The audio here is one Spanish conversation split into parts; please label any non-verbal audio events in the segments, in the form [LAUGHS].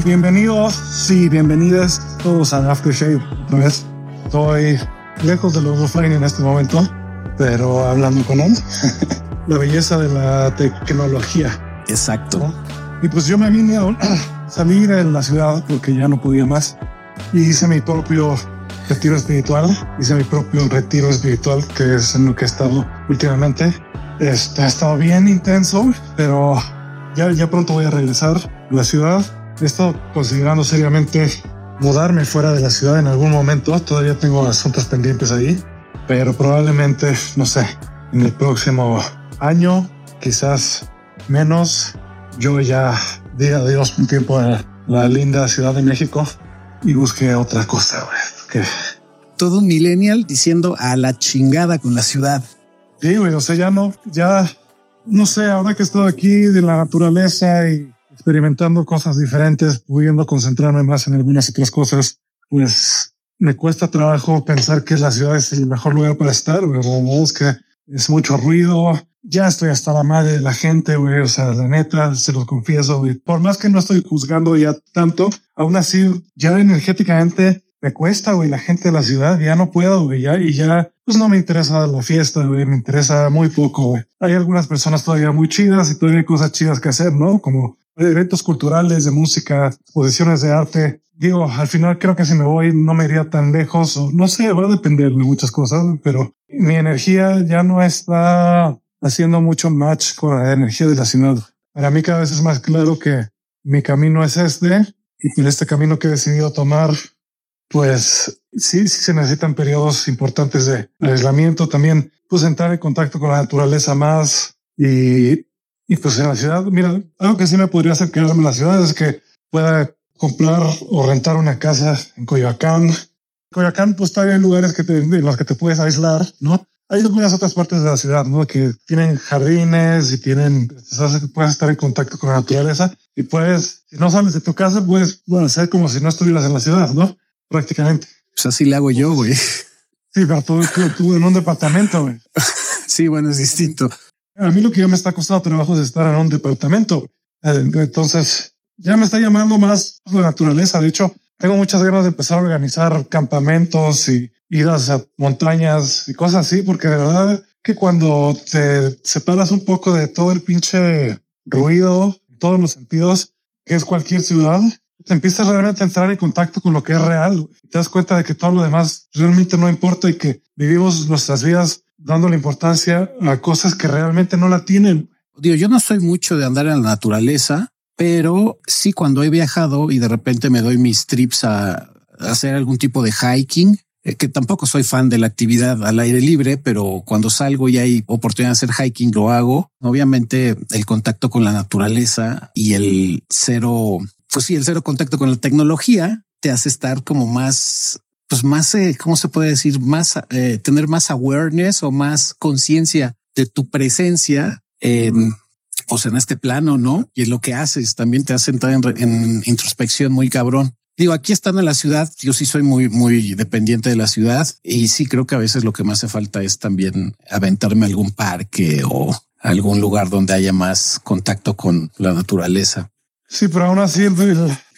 Pues bienvenidos, sí, bienvenidas todos a Aftershave otra vez. Estoy lejos de los offline en este momento, pero hablando con él. [LAUGHS] la belleza de la tecnología. Exacto. Y pues yo me vine a salir de la ciudad porque ya no podía más y hice mi propio retiro espiritual. Hice mi propio retiro espiritual, que es en lo que he estado últimamente. Este, ha estado bien intenso, pero ya, ya pronto voy a regresar a la ciudad. He estado considerando seriamente mudarme fuera de la ciudad en algún momento. Todavía tengo asuntos pendientes ahí, pero probablemente, no sé, en el próximo año, quizás menos, yo ya diga adiós un tiempo a la linda Ciudad de México y busque otra cosa. Que... Todo un millennial diciendo a la chingada con la ciudad. Sí, güey, o sea, ya no, ya no sé, ahora que estoy aquí de la naturaleza y experimentando cosas diferentes, pudiendo concentrarme más en algunas otras cosas, pues me cuesta trabajo pensar que la ciudad es el mejor lugar para estar, güey. Es que es mucho ruido. Ya estoy hasta la madre de la gente, güey. O sea, la neta, se los confieso, güey. Por más que no estoy juzgando ya tanto, aún así, ya energéticamente me cuesta, güey. La gente de la ciudad ya no puedo, güey. Ya, y ya, pues no me interesa la fiesta, güey. Me interesa muy poco, güey. Hay algunas personas todavía muy chidas y todavía hay cosas chidas que hacer, ¿no? Como eventos culturales, de música, exposiciones de arte. Digo, al final creo que si me voy no me iría tan lejos no sé, va a depender de muchas cosas, pero mi energía ya no está haciendo mucho match con la energía de la ciudad. Para mí cada vez es más claro que mi camino es este y este camino que he decidido tomar, pues sí, sí se necesitan periodos importantes de aislamiento, también pues entrar en contacto con la naturaleza más y y pues en la ciudad, mira, algo que sí me podría hacer quedarme en la ciudad es que pueda comprar o rentar una casa en Coyoacán. Coyoacán, pues todavía hay lugares que te, en los que te puedes aislar, ¿no? Hay algunas otras partes de la ciudad, ¿no? Que tienen jardines y tienen, que puedes estar en contacto con la naturaleza y puedes, si no sales de tu casa, puedes, bueno, ser como si no estuvieras en la ciudad, ¿no? Prácticamente. Pues así le hago yo, güey. Sí, pero tú, tú, tú en un departamento, güey. [LAUGHS] sí, bueno, es distinto. A mí lo que ya me está costando trabajo es estar en un departamento. Eh, entonces ya me está llamando más la naturaleza. De hecho, tengo muchas ganas de empezar a organizar campamentos y idas a montañas y cosas así, porque de verdad que cuando te separas un poco de todo el pinche ruido, todos los sentidos, que es cualquier ciudad, te empiezas realmente a entrar en contacto con lo que es real. Te das cuenta de que todo lo demás realmente no importa y que vivimos nuestras vidas dándole importancia a cosas que realmente no la tienen. Digo, yo no soy mucho de andar en la naturaleza, pero sí cuando he viajado y de repente me doy mis trips a, hacer algún tipo de hiking, eh, que tampoco soy fan de la actividad al aire libre, pero cuando salgo y hay oportunidad de hacer hiking, lo hago. Obviamente el contacto con la naturaleza y el cero, pues sí, el cero contacto con la tecnología te hace estar como más pues más, eh, ¿cómo se puede decir? Más, eh, tener más awareness o más conciencia de tu presencia en, pues en este plano, ¿no? Y lo que haces también te hace entrar en, introspección muy cabrón. Digo, aquí estando en la ciudad, yo sí soy muy, muy dependiente de la ciudad y sí creo que a veces lo que más hace falta es también aventarme a algún parque o algún lugar donde haya más contacto con la naturaleza. Sí, pero aún así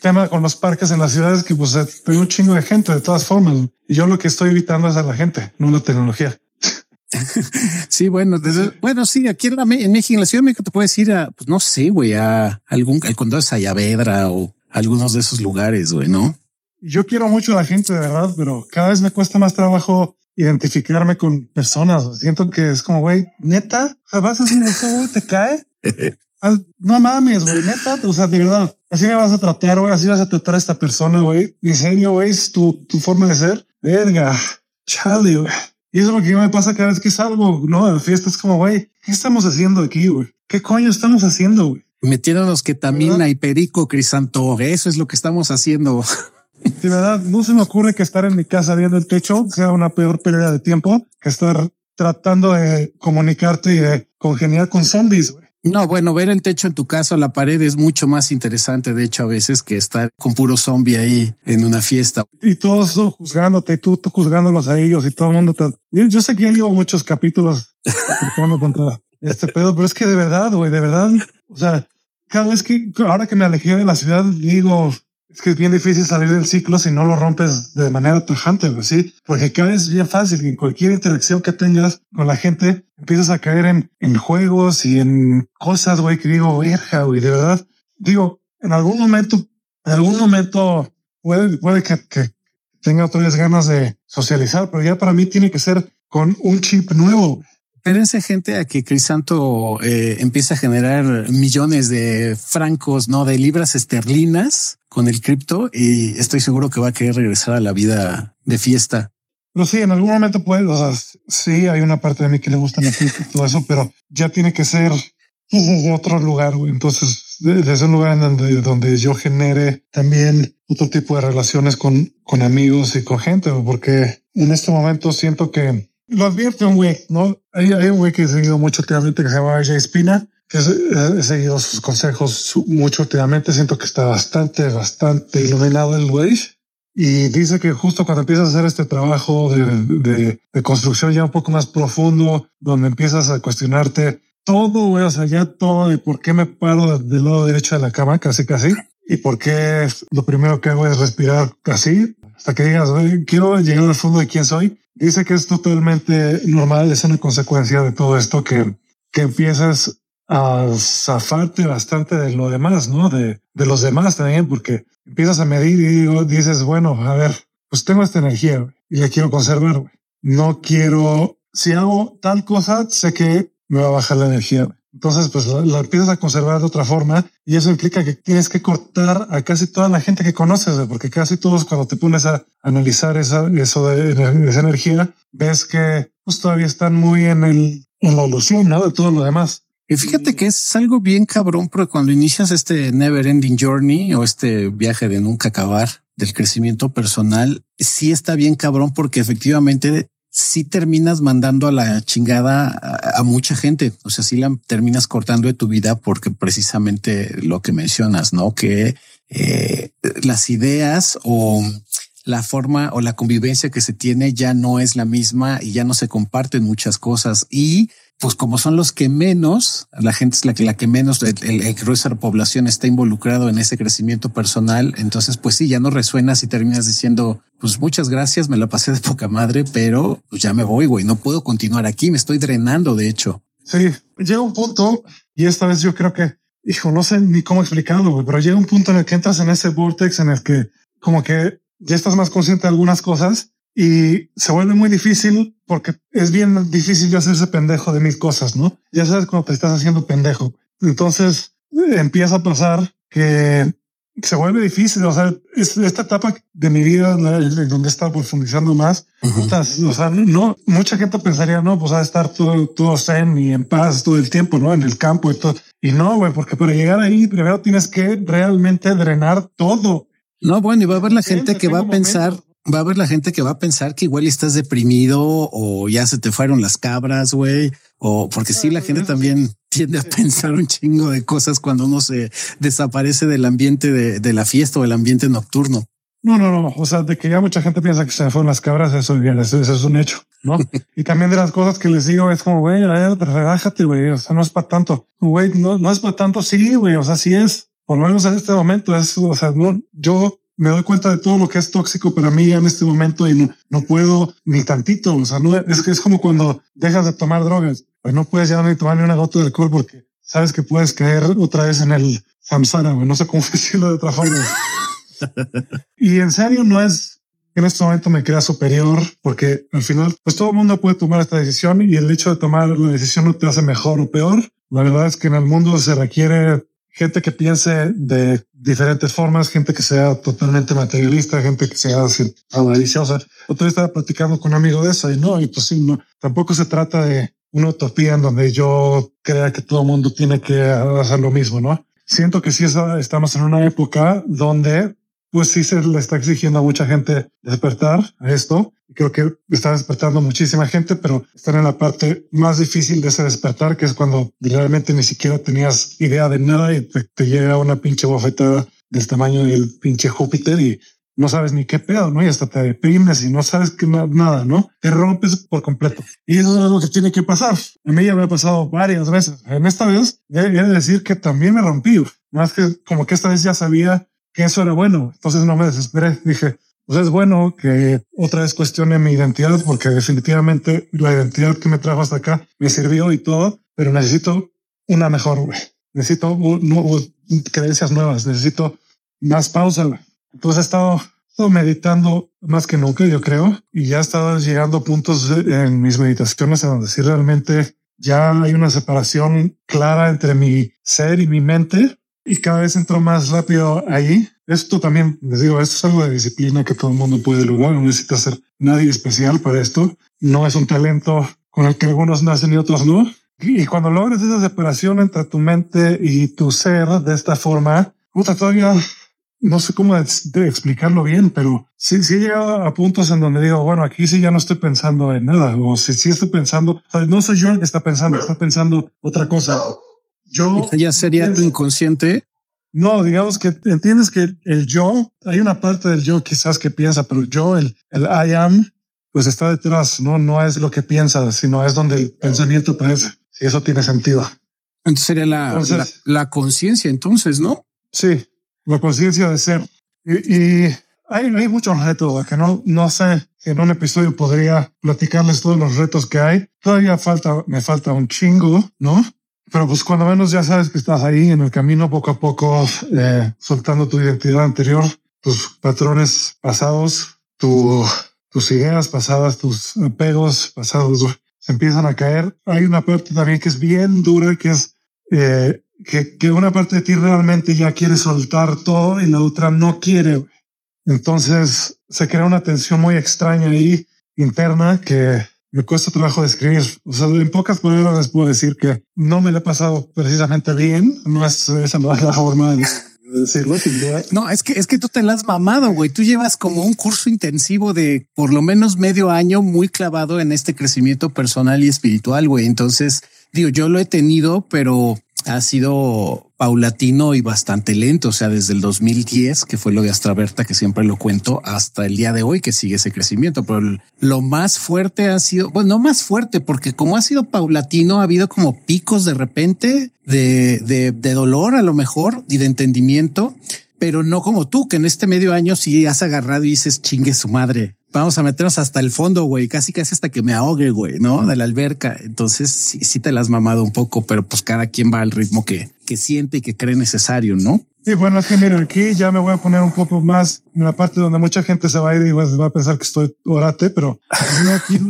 tema con los parques en las ciudades que pues hay un chingo de gente de todas formas. Y yo lo que estoy evitando es a la gente, no la tecnología. sí, bueno, bueno, sí, aquí en, la, en México, en la Ciudad de México te puedes ir a, pues no sé, güey, a algún, el condado de Sayavedra o algunos de esos lugares, güey, ¿no? Yo quiero mucho a la gente, de verdad, pero cada vez me cuesta más trabajo identificarme con personas. Siento que es como, güey, neta, vas a hacer eso, güey, te cae. [LAUGHS] no mames, güey, neta, o sea, de verdad, así me vas a tratar, güey, así vas a tratar a esta persona, güey. En serio, güey, es tu, tu forma de ser. Verga, chale, güey. Y eso es lo que me pasa cada vez que salgo, ¿no? De fiestas como, güey, ¿qué estamos haciendo aquí, güey? ¿Qué coño estamos haciendo, güey? Metiéndonos ketamina y perico, Crisanto. Eso es lo que estamos haciendo. De verdad, no se me ocurre que estar en mi casa viendo el techo sea una peor pérdida de tiempo que estar tratando de comunicarte y de congeniar con zombies, güey. No, bueno, ver el techo en tu casa la pared es mucho más interesante, de hecho, a veces que estar con puro zombie ahí en una fiesta. Y todos juzgándote, tú, tú juzgándolos a ellos y todo el mundo. Te... Yo, sé que ya llevo muchos capítulos contra este pedo, pero es que de verdad, güey, de verdad, o sea, cada vez que, ahora que me alejé de la ciudad, digo, es que es bien difícil salir del ciclo si no lo rompes de manera tajante, ¿sí? Porque cada vez es bien fácil en cualquier interacción que tengas con la gente empiezas a caer en, juegos y en cosas, güey, que digo, verga, güey, de verdad. Digo, en algún momento, en algún momento puede, puede que, que tenga otra ganas de socializar, pero ya para mí tiene que ser con un chip nuevo. Espérense gente a que Crisanto eh, empiece a generar millones de francos, no de libras esterlinas con el cripto y estoy seguro que va a querer regresar a la vida de fiesta. Pero sí, en algún momento puede, o sea, sí hay una parte de mí que le gusta la fiesta y todo eso, pero ya tiene que ser [LAUGHS] otro lugar. Güey. Entonces, desde un lugar en donde, donde yo genere también otro tipo de relaciones con, con amigos y con gente, porque en este momento siento que lo advierte un güey, ¿no? Hay, hay un güey que he seguido mucho últimamente que se llama Jay Spina, que he seguido sus consejos mucho últimamente. Siento que está bastante, bastante iluminado el güey. Y dice que justo cuando empiezas a hacer este trabajo de, de, de construcción ya un poco más profundo, donde empiezas a cuestionarte todo, güey, o sea, ya todo de por qué me paro del lado derecho de la cama, casi, casi, y por qué lo primero que hago es respirar así, hasta que digas, quiero llegar al fondo de quién soy. Dice que es totalmente normal, es una consecuencia de todo esto que, que empiezas a zafarte bastante de lo demás, ¿no? De, de los demás también, porque empiezas a medir y digo, dices, bueno, a ver, pues tengo esta energía y la quiero conservar. No quiero, si hago tal cosa, sé que me va a bajar la energía. Entonces, pues lo, empiezas a conservar de otra forma y eso implica que tienes que cortar a casi toda la gente que conoces, porque casi todos cuando te pones a analizar esa, eso de, esa energía, ves que pues, todavía están muy en el, en la ilusión, ¿no? De todo lo demás. Y fíjate que es algo bien cabrón, porque cuando inicias este never ending journey o este viaje de nunca acabar del crecimiento personal, sí está bien cabrón porque efectivamente si terminas mandando a la chingada a, mucha gente. O sea, si la terminas cortando de tu vida porque precisamente lo que mencionas, no que eh, las ideas o la forma o la convivencia que se tiene ya no es la misma y ya no se comparten muchas cosas. Y pues como son los que menos, la gente es la que, la que menos, el, el, grueso de la población está involucrado en ese crecimiento personal. Entonces, pues sí, ya no resuenas y terminas diciendo, pues muchas gracias, me la pasé de poca madre, pero pues ya me voy, güey, no puedo continuar aquí, me estoy drenando, de hecho. Sí, llega un punto y esta vez yo creo que, hijo, no sé ni cómo explicarlo, pero llega un punto en el que entras en ese vortex en el que como que ya estás más consciente de algunas cosas y se vuelve muy difícil porque es bien difícil ya hacerse pendejo de mil cosas, ¿no? Ya sabes cuando te estás haciendo pendejo. Entonces empieza a pasar que se vuelve difícil. O sea, es esta etapa de mi vida en donde estado profundizando más. o sea, no, mucha gente pensaría, no, pues a estar todo, todo zen y en paz todo el tiempo, ¿no? En el campo y todo. Y no, güey, porque para llegar ahí primero tienes que realmente drenar todo. No, bueno, y va a haber la gente que va a pensar, va a haber la gente que va a pensar que igual estás deprimido o ya se te fueron las cabras, güey. O porque sí, la gente también [LAUGHS] tiende a pensar un chingo de cosas cuando uno se desaparece del ambiente de, de la fiesta o el ambiente nocturno. No, no, no. O sea, de que ya mucha gente piensa que se fueron las cabras, eso, eso, eso es un hecho, ¿no? [LAUGHS] y también de las cosas que les digo es como, güey, relájate, güey. O sea, no es para tanto. Güey, no, no es para tanto. Sí, güey. O sea, sí es. Por lo menos en este momento es, o sea, no, yo me doy cuenta de todo lo que es tóxico para mí en este momento y no, puedo ni tantito. O sea, no es que es como cuando dejas de tomar drogas, pues no puedes ya ni tomar ni una gota de alcohol porque sabes que puedes caer otra vez en el samsara, No sé cómo [LAUGHS] decirlo de otra forma. y en serio no es que en este momento me crea superior porque al final, pues todo el mundo puede tomar esta decisión y el hecho de tomar la decisión no te hace mejor o peor. La verdad es que en el mundo se requiere gente que piense de diferentes formas, gente que sea totalmente materialista, gente que sea avariciosa. Otra vez estaba platicando con un amigo de eso y no, y pues sí, no, tampoco se trata de una utopía en donde yo crea que todo el mundo tiene que hacer lo mismo, ¿no? Siento que sí estamos en una época donde pues sí se le está exigiendo a mucha gente despertar a esto. Creo que está despertando muchísima gente, pero están en la parte más difícil de ese despertar, que es cuando realmente ni siquiera tenías idea de nada y te, llega una pinche bofetada del tamaño del pinche Júpiter y no sabes ni qué pedo, ¿no? Y hasta te deprimes y no sabes que nada, ¿no? Te rompes por completo. Y eso es lo que tiene que pasar. A mí ya me ha pasado varias veces. En esta vez, he de decir que también me rompí. Más que como que esta vez ya sabía que eso era bueno. Entonces no me desesperé. Dije, pues es bueno que otra vez cuestione mi identidad porque definitivamente la identidad que me trajo hasta acá me sirvió y todo, pero necesito una mejor, güey. Necesito creencias nuevas, necesito más pausa. Entonces he estado, meditando más que nunca, yo creo, y ya he estado llegando a puntos en mis meditaciones en donde sí realmente ya hay una separación clara entre mi ser y mi mente y cada vez entro más rápido ahí. Esto también, les digo, esto es algo de disciplina que todo el mundo puede lograr. No necesita ser nadie especial para esto. No es un talento con el que algunos nacen y otros no. Y cuando logras esa separación entre tu mente y tu ser de esta forma, puta, todavía no sé cómo explicarlo bien, pero sí, sí he llegado a puntos en donde digo, bueno, aquí sí ya no estoy pensando en nada, o si sí estoy pensando, no soy yo el que está pensando, está pensando otra cosa. Yo ya sería inconsciente. No, digamos que entiendes que el yo, hay una parte del yo quizás que piensa, pero yo, el, el I am, pues está detrás, no, no es lo que piensa, sino es donde el pensamiento aparece. Si eso tiene sentido. Entonces sería la, la, conciencia, entonces, ¿no? Sí, la conciencia de ser. Y, y hay, hay muchos retos que no, no sé, en un episodio podría platicarles todos los retos que hay. Todavía falta, me falta un chingo, ¿no? Pero pues cuando menos ya sabes que estás ahí en el camino poco a poco, eh, soltando tu identidad anterior, tus patrones pasados, tu, tus ideas pasadas, tus apegos pasados se empiezan a caer. Hay una parte también que es bien dura, que es eh, que, que una parte de ti realmente ya quiere soltar todo y la otra no quiere. Entonces se crea una tensión muy extraña ahí interna que me cuesta trabajo describir. O sea, en pocas palabras les puedo decir que no me lo he pasado precisamente bien. No es esa no es la forma de decirlo. No, es que es que tú te la has mamado, güey. Tú llevas como un curso intensivo de por lo menos medio año muy clavado en este crecimiento personal y espiritual, güey. Entonces, digo, yo lo he tenido, pero ha sido paulatino y bastante lento, o sea, desde el 2010, que fue lo de Astraberta, que siempre lo cuento, hasta el día de hoy que sigue ese crecimiento. Pero lo más fuerte ha sido, bueno, no más fuerte, porque como ha sido paulatino, ha habido como picos de repente de, de, de dolor a lo mejor y de entendimiento, pero no como tú, que en este medio año sí has agarrado y dices chingue su madre vamos a meternos hasta el fondo, güey, casi casi hasta que me ahogue, güey, ¿no? De la alberca. Entonces sí, sí te la has mamado un poco, pero pues cada quien va al ritmo que, que siente y que cree necesario, ¿no? Sí, bueno, es que mira, aquí ya me voy a poner un poco más en la parte donde mucha gente se va a ir y va a pensar que estoy orate, pero a mí aquí,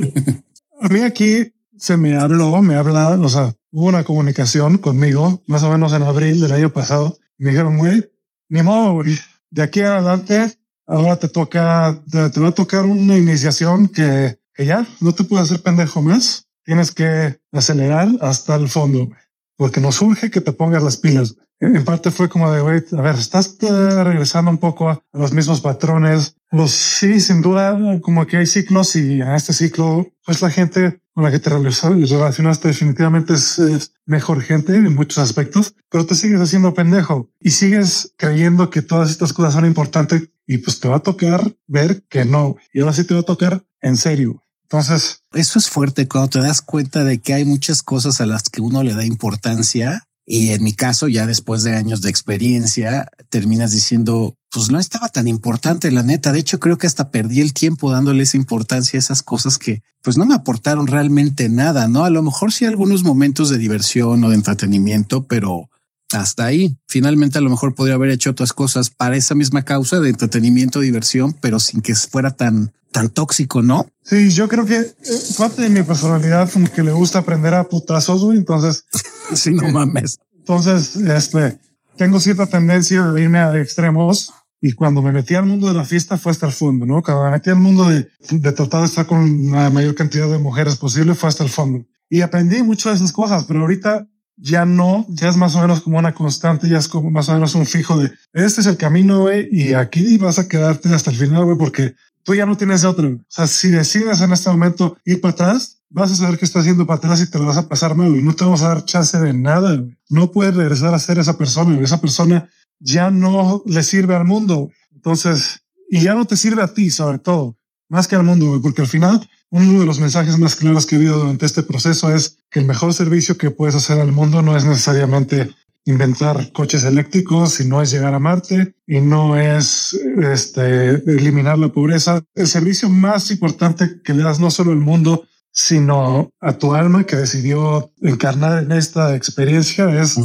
a mí aquí se me habló, me hablaron, o sea, hubo una comunicación conmigo más o menos en abril del año pasado. Me dijeron, güey, ni modo, güey, de aquí adelante ahora te toca, te, va a tocar una iniciación que, que, ya no te puede hacer pendejo más. Tienes que acelerar hasta el fondo, porque nos surge que te pongas las pilas. En parte fue como de, güey, a ver, estás eh, regresando un poco a los mismos patrones. Los sí, sin duda, como que hay ciclos y en este ciclo, pues la gente con la que te relacionaste definitivamente es, es, mejor gente en muchos aspectos, pero te sigues haciendo pendejo y sigues creyendo que todas estas cosas son importantes y pues te va a tocar ver que no. Y ahora sí te va a tocar en serio. Entonces, eso es fuerte cuando te das cuenta de que hay muchas cosas a las que uno le da importancia y en mi caso, ya después de años de experiencia, terminas diciendo, pues no estaba tan importante la neta. De hecho, creo que hasta perdí el tiempo dándole esa importancia a esas cosas que pues no me aportaron realmente nada, ¿no? A lo mejor sí algunos momentos de diversión o de entretenimiento, pero hasta ahí. Finalmente, a lo mejor podría haber hecho otras cosas para esa misma causa de entretenimiento, diversión, pero sin que fuera tan tan tóxico, ¿no? Sí, yo creo que eh, parte de mi personalidad como que le gusta aprender a putazos, güey. Entonces, [LAUGHS] sí, no mames. Entonces, este, tengo cierta tendencia de irme a extremos y cuando me metí al mundo de la fiesta fue hasta el fondo, ¿no? Cuando me metí al mundo de, de tratar de estar con la mayor cantidad de mujeres posible fue hasta el fondo. Y aprendí mucho de esas cosas, pero ahorita ya no, ya es más o menos como una constante, ya es como más o menos un fijo de este es el camino, güey, y aquí vas a quedarte hasta el final, güey, porque tú ya no tienes otro. O sea, si decides en este momento ir para atrás, vas a saber que estás haciendo para atrás y te lo vas a pasar mal y no te vamos a dar chance de nada. No puedes regresar a ser esa persona. Esa persona ya no le sirve al mundo. Entonces, y ya no te sirve a ti, sobre todo, más que al mundo, porque al final uno de los mensajes más claros que he habido durante este proceso es que el mejor servicio que puedes hacer al mundo no es necesariamente inventar coches eléctricos y no es llegar a Marte y no es este, eliminar la pobreza. El servicio más importante que le das no solo al mundo, sino a tu alma que decidió encarnar en esta experiencia es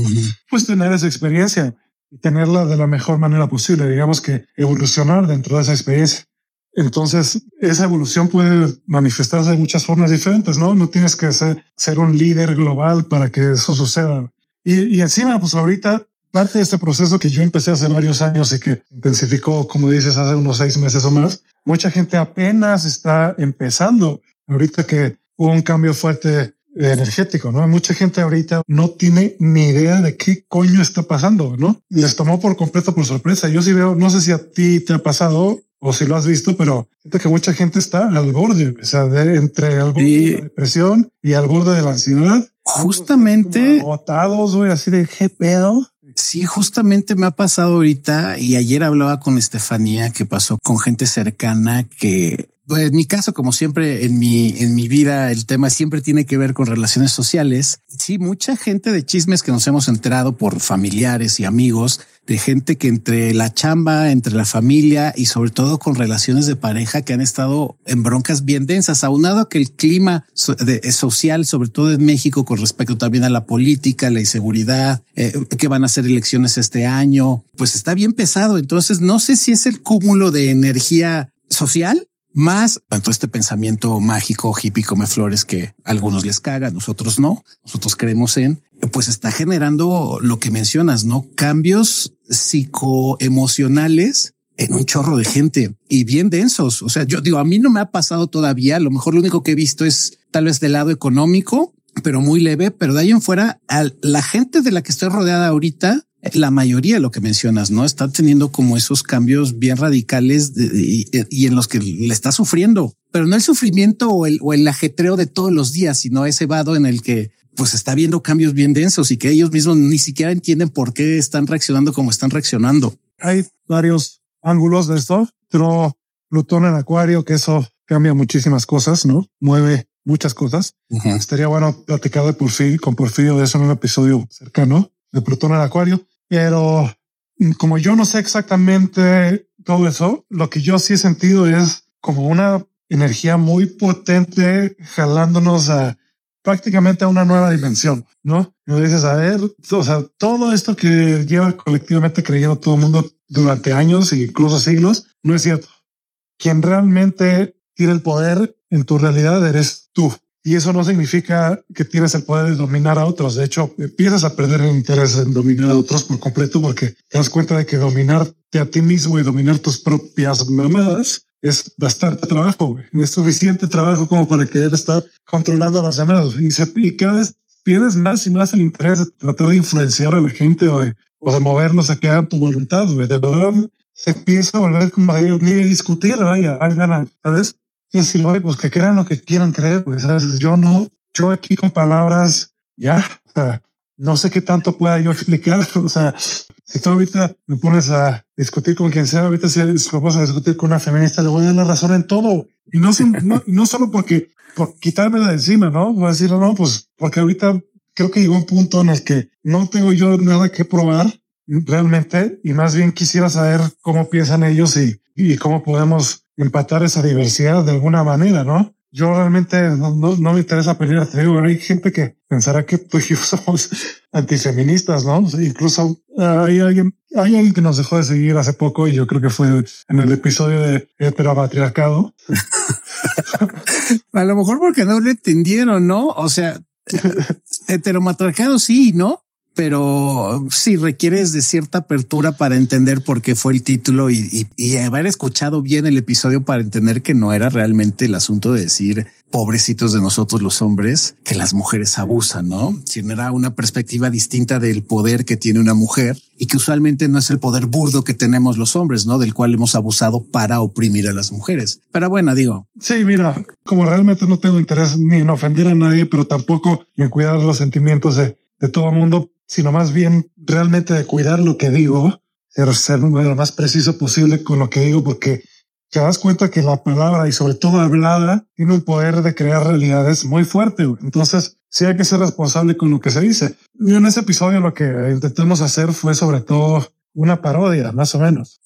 pues tener esa experiencia y tenerla de la mejor manera posible, digamos que evolucionar dentro de esa experiencia. Entonces, esa evolución puede manifestarse de muchas formas diferentes, ¿no? No tienes que ser, ser un líder global para que eso suceda. Y, encima, pues ahorita, parte de este proceso que yo empecé hace varios años y que intensificó, como dices, hace unos seis meses o más, mucha gente apenas está empezando. Ahorita que hubo un cambio fuerte energético, ¿no? Mucha gente ahorita no tiene ni idea de qué coño está pasando, ¿no? Les tomó por completo por sorpresa. Yo sí veo, no sé si a ti te ha pasado o si lo has visto, pero siento que mucha gente está al borde, o sea, de, entre el borde de la depresión y al borde de la ansiedad. Justamente. Agotados, güey, así de qué pedo. Sí, justamente me ha pasado ahorita y ayer hablaba con Estefanía que pasó con gente cercana que en mi caso, como siempre en mi, en mi vida, el tema siempre tiene que ver con relaciones sociales. Sí, mucha gente de chismes que nos hemos enterado por familiares y amigos, de gente que entre la chamba, entre la familia y sobre todo con relaciones de pareja que han estado en broncas bien densas, aunado que el clima social, sobre todo en México, con respecto también a la política, la inseguridad, eh, que van a ser elecciones este año, pues está bien pesado. Entonces, no sé si es el cúmulo de energía social más tanto este pensamiento mágico hippie come flores que a algunos les caga, nosotros no, nosotros creemos en, pues está generando lo que mencionas, no cambios psicoemocionales en un chorro de gente y bien densos. O sea, yo digo, a mí no me ha pasado todavía. A lo mejor lo único que he visto es tal vez del lado económico, pero muy leve. Pero de ahí en fuera, la gente de la que estoy rodeada ahorita la mayoría de lo que mencionas, ¿no? Está teniendo como esos cambios bien radicales y, en los que le está sufriendo, pero no el sufrimiento o el, o el ajetreo de todos los días, sino ese vado en el que pues está viendo cambios bien densos y que ellos mismos ni siquiera entienden por qué están reaccionando como están reaccionando. Hay varios ángulos de esto, pero Plutón en Acuario, que eso cambia muchísimas cosas, ¿no? Mueve muchas cosas. Estaría bueno platicar de Porfirio, con Porfirio de eso en un episodio cercano de Plutón en Acuario. Pero como yo no sé exactamente todo eso, lo que yo sí he sentido es como una energía muy potente jalándonos a prácticamente a una nueva dimensión, ¿no? Me dices, a ver, o sea, todo esto que lleva colectivamente creyendo todo el mundo durante años e incluso siglos, no es cierto. Quien realmente tiene el poder en tu realidad eres tú. Y eso no significa que tienes el poder de dominar a otros. De hecho, empiezas a perder el interés en dominar a otros por completo porque te das cuenta de que dominarte a ti mismo y dominar tus propias mamadas es bastante trabajo. Es suficiente trabajo como para querer estar controlando a los demás. Y, se, y cada vez pierdes más y más el interés de tratar de influenciar a la gente o de, o de a que hagan tu voluntad. De verdad, se empieza a volver como a discutir. Vaya, hay ganas, ¿sabes? Y oye, pues que crean lo que quieran creer, pues ¿sabes? yo no, yo aquí con palabras, ya, o sea, no sé qué tanto pueda yo explicar, [LAUGHS] o sea, si tú ahorita me pones a discutir con quien sea, ahorita si me a discutir con una feminista, le voy a dar la razón en todo. Y no, no, no solo porque, por quitarme de encima, ¿no? Voy a decir, no, pues porque ahorita creo que llegó un punto en el que no tengo yo nada que probar realmente y más bien quisiera saber cómo piensan ellos y, y cómo podemos empatar esa diversidad de alguna manera, ¿no? Yo realmente no, no, me interesa pelear, te digo, hay gente que pensará que tú y yo [LAUGHS] somos antifeministas, ¿no? Incluso ah, hay alguien, hay alguien que nos dejó de seguir hace poco y yo creo que fue en el episodio de heteromatriarcado. [LAUGHS] A lo mejor porque no lo entendieron, ¿no? O sea, [LAUGHS] heteromatriarcado sí, ¿no? Pero sí requieres de cierta apertura para entender por qué fue el título y, haber escuchado bien el episodio para entender que no era realmente el asunto de decir pobrecitos de nosotros los hombres que las mujeres abusan, no? Sino era una perspectiva distinta del poder que tiene una mujer y que usualmente no es el poder burdo que tenemos los hombres, no? Del cual hemos abusado para oprimir a las mujeres. Pero bueno, digo. Sí, mira, como realmente no tengo interés ni en ofender a nadie, pero tampoco en cuidar los sentimientos de, de todo el mundo, sino más bien realmente de cuidar lo que digo, ser, lo más preciso posible con lo que digo, porque te das cuenta que la palabra y sobre todo hablada tiene un poder de crear realidades muy fuerte. Entonces, sí hay que ser responsable con lo que se dice. Y en ese episodio lo que intentamos hacer fue sobre todo una parodia, más o menos.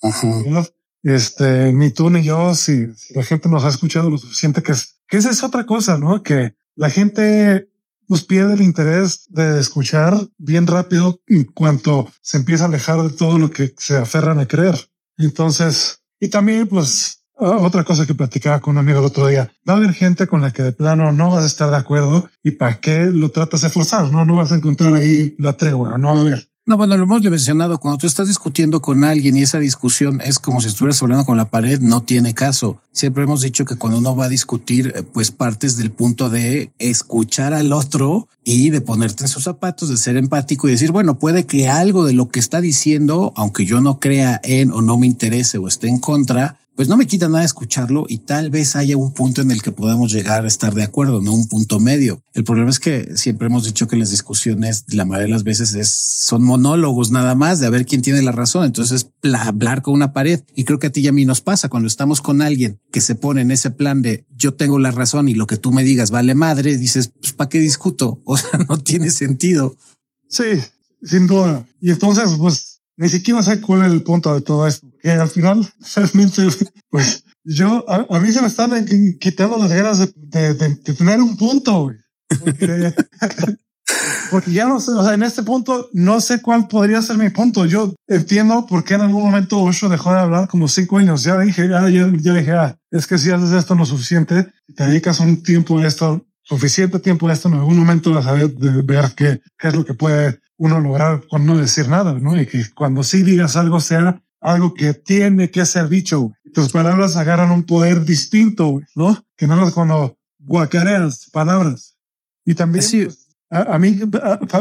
Este, ni tú ni yo, si, la gente nos ha escuchado lo suficiente, que es, que esa es otra cosa, ¿no? Que la gente pues pierde el interés de escuchar bien rápido en cuanto se empieza a alejar de todo lo que se aferran a creer. Entonces, y también pues otra cosa que platicaba con un amigo el otro día, va a haber gente con la que de plano no vas a estar de acuerdo y para qué lo tratas de forzar, no, no vas a encontrar ahí la tregua, no va a haber. No, bueno, lo hemos mencionado, cuando tú estás discutiendo con alguien y esa discusión es como si estuvieras hablando con la pared, no tiene caso. Siempre hemos dicho que cuando uno va a discutir, eh, pues partes del punto de escuchar al otro y de ponerte en sus zapatos, de ser empático y decir, bueno, puede que algo de lo que está diciendo, aunque yo no crea en o no me interese o esté en contra, pues no me quita nada escucharlo y tal vez haya un punto en el que podamos llegar a estar de acuerdo, no un punto medio. El problema es que siempre hemos dicho que las discusiones, la mayoría de las veces es, son monólogos nada más de a ver quién tiene la razón. Entonces hablar con una pared y creo que a ti y a mí nos pasa cuando estamos con alguien que se pone en ese plan de yo tengo la razón y lo que tú me digas vale madre. Dices, pues para qué discuto? [LAUGHS] O sea, no tiene sentido. Sí, sin duda. Y entonces, pues ni siquiera sé cuál es el punto de todo esto. Que al final, [LAUGHS] realmente, pues yo, a, mí se me están quitando las ganas de, de, tener un punto. Porque, [LAUGHS] porque, ya no sé, o sea, en este punto no sé cuál podría ser mi punto. Yo entiendo por qué en algún momento Osho dejó de hablar como cinco años. Ya dije, ya, dije, ah, es que si haces esto lo suficiente, te dedicas un tiempo a esto, suficiente tiempo a esto, en algún momento vas a ver, de ver qué, qué es lo que puede uno lograr con no decir nada, ¿no? Y que cuando sí digas algo sea algo que tiene que ser dicho. Tus palabras agarran un poder distinto, ¿no? Que no es cuando guacareas palabras. Y también pues, a, mí,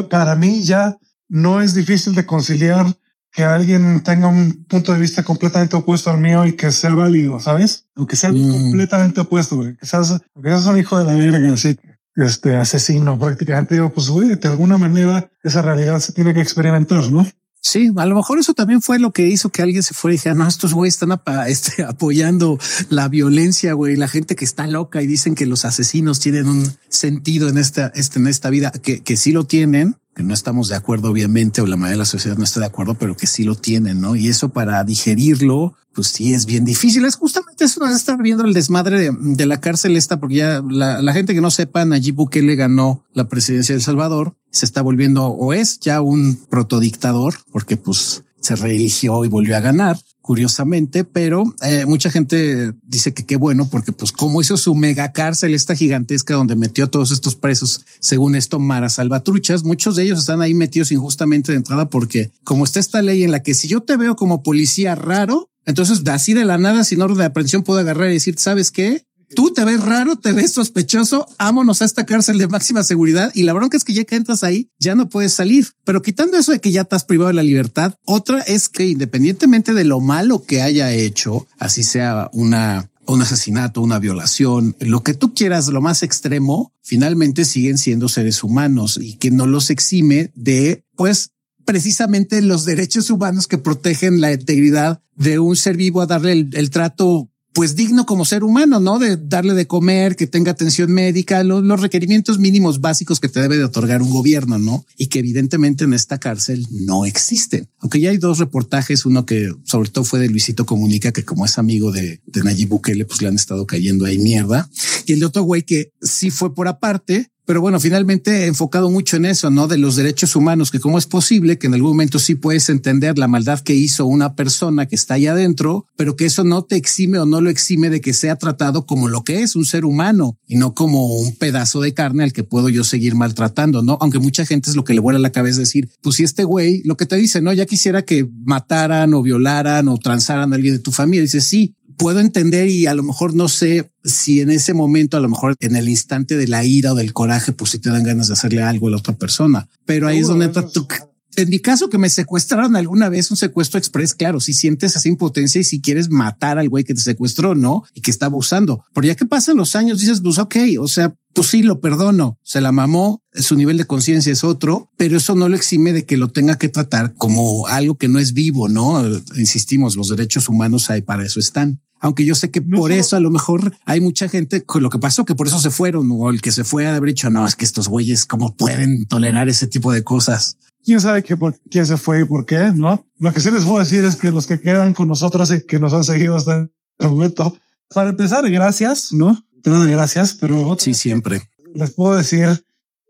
para mí ya no es difícil de conciliar que alguien tenga un punto de vista completamente opuesto al mío y que sea válido, ¿sabes? Aunque sea mm. completamente opuesto, güey. Que seas, aunque seas un hijo de la verga, así este asesino prácticamente. Digo, pues güey, de alguna manera esa realidad se tiene que experimentar, ¿no? Sí, a lo mejor eso también fue lo que hizo que alguien se fuera y dijera, no, estos güeyes están [LAUGHS] este, apoyando la violencia, güey, la gente que está loca y dicen que los asesinos tienen un sentido en esta, este, en esta vida, que, que sí lo tienen, que no estamos de acuerdo, obviamente, o la mayoría de la sociedad no está de acuerdo, pero que sí lo tienen, ¿no? Y eso para digerirlo, pues sí es bien difícil. Es justamente eso de estar viendo el desmadre de, la cárcel esta, porque ya la, gente que no sepa, Nayib Bukele ganó la presidencia de El Salvador, se está volviendo o es ya un protodictador, porque pues se reeligió y volvió a ganar curiosamente, pero eh, mucha gente dice que qué bueno, porque pues como hizo su mega cárcel, esta gigantesca donde metió a todos estos presos, según esto, Mara Salvatruchas, muchos de ellos están ahí metidos injustamente de entrada porque como está esta ley en la que si yo te veo como policía raro, entonces así de la nada, sin orden de aprehensión, puedo agarrar y decir, ¿sabes qué? Tú te ves raro, te ves sospechoso, ámonos a esta cárcel de máxima seguridad y la bronca es que ya que entras ahí ya no puedes salir. Pero quitando eso de que ya estás privado de la libertad, otra es que independientemente de lo malo que haya hecho, así sea una un asesinato, una violación, lo que tú quieras, lo más extremo, finalmente siguen siendo seres humanos y que no los exime de, pues, precisamente los derechos humanos que protegen la integridad de un ser vivo a darle el, el trato pues digno como ser humano, ¿no? De darle de comer, que tenga atención médica, los, requerimientos mínimos básicos que te debe de otorgar un gobierno, ¿no? Y que evidentemente en esta cárcel no existen. Aunque ya hay dos reportajes, uno que sobre todo fue de Luisito Comunica, que como es amigo de, de Nayib Bukele, pues le han estado cayendo ahí mierda. Y el de otro güey que sí fue por aparte, pero bueno, finalmente he enfocado mucho en eso, ¿no? De los derechos humanos, que cómo es posible que en algún momento sí puedes entender la maldad que hizo una persona que está ahí adentro, pero que eso no te exime o no lo exime de que sea tratado como lo que es un ser humano y no como un pedazo de carne al que puedo yo seguir maltratando, ¿no? Aunque mucha gente es lo que le vuela la cabeza decir, pues si este güey, lo que te dice, no, ya quisiera que mataran o violaran o transaran a alguien de tu familia, dice sí, puedo entender y a lo mejor no sé si en ese momento, a lo mejor en el instante de la ira o del coraje, pues si te dan ganas de hacerle algo a la otra persona. Pero ahí es donde entra tu, en mi caso que me secuestraron alguna vez un secuestro express, claro, si sientes esa impotencia y si quieres matar al güey que te secuestró, no, y que está abusando. Pero ya que pasan los años, dices, pues ok, o sea, pues sí, lo perdono, se la mamó, su nivel de conciencia es otro, pero eso no lo exime de que lo tenga que tratar como algo que no es vivo, ¿no? Insistimos, los derechos humanos ahí para eso están. Aunque yo sé que por eso a lo mejor hay mucha gente con lo que pasó, que por eso se fueron o el que se fue a haber dicho, no, es que estos güeyes, cómo pueden tolerar ese tipo de cosas. Quién sabe qué, por quién se fue y por qué, no? Lo que sí les puedo decir es que los que quedan con nosotros y que nos han seguido hasta el momento, para empezar, gracias, no? Te doy gracias, pero sí, siempre les puedo decir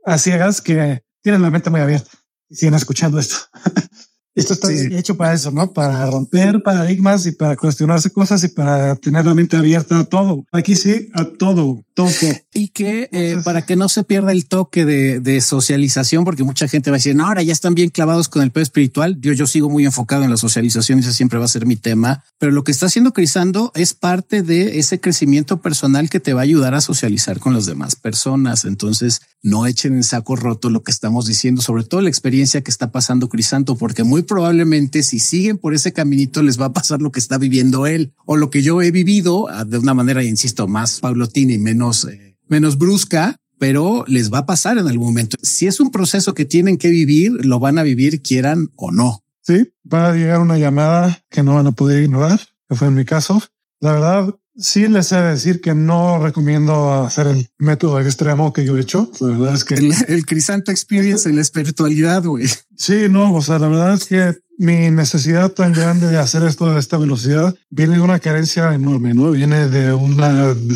a ciegas que tienen la mente muy abierta y siguen escuchando esto. [LAUGHS] Esto está hecho para eso, ¿no? Para romper paradigmas y para cuestionarse cosas y para tener la mente abierta a todo. Aquí sí, a todo, todo. Y que eh, para que no se pierda el toque de, socialización, porque mucha gente va a decir, no, ahora ya están bien clavados con el pedo espiritual. Yo, yo sigo muy enfocado en la socialización y ese siempre va a ser mi tema. Pero lo que está haciendo Crisando es parte de ese crecimiento personal que te va a ayudar a socializar con las demás personas. Entonces, no echen en saco roto lo que estamos diciendo, sobre todo la experiencia que está pasando Crisanto, porque muy probablemente si siguen por ese caminito les va a pasar lo que está viviendo él o lo que yo he vivido ah, de una manera, insisto, más paulatina y menos, eh, menos brusca, pero les va a pasar en algún momento. Si es un proceso que tienen que vivir, lo van a vivir quieran o no. Sí, va a llegar una llamada que no van a poder ignorar, que fue en mi caso. La verdad, Sí, les he de decir que no recomiendo hacer el método extremo que yo he hecho. La verdad es que el, Crisanto Experience en la espiritualidad, güey. Sí, no, o sea, la verdad es que mi necesidad tan grande de hacer esto de esta velocidad viene de una carencia enorme, ¿no? Viene de un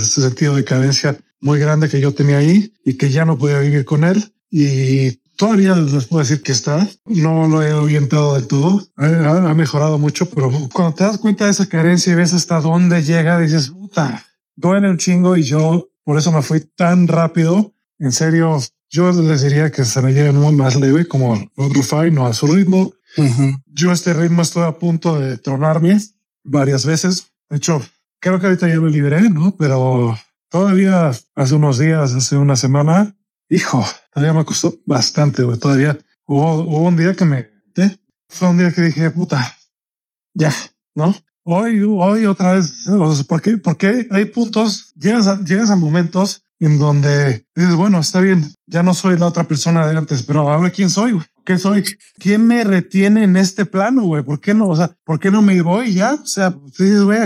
sentido de carencia muy grande que yo tenía ahí y que ya no podía vivir con él. Y Todavía les puedo decir que está. No lo he orientado del todo. Ha, mejorado mucho, pero cuando te das cuenta de esa carencia y ves hasta dónde llega, dices, puta, duele un chingo y yo por eso me fui tan rápido. En serio, yo les diría que se me lleve muy más leve como Rufai, no a su ritmo. Yo este ritmo estoy a punto de tronarme varias veces. De hecho, creo que ahorita ya me liberé, ¿no? Pero todavía hace unos días, hace una semana, hijo, todavía me costó bastante, güey. Todavía hubo, un día que me, fue un día que dije, puta, ya, ¿no? Hoy, hoy otra vez, ¿por qué? Porque hay puntos, llegas a, llegas a momentos en donde dices, bueno, está bien, ya no soy la otra persona de antes, pero ahora quién soy, güey. ¿Qué soy? ¿Quién me retiene en este plano, güey? ¿Por qué no? O sea, ¿por qué no me voy ya? O sea, dices, güey,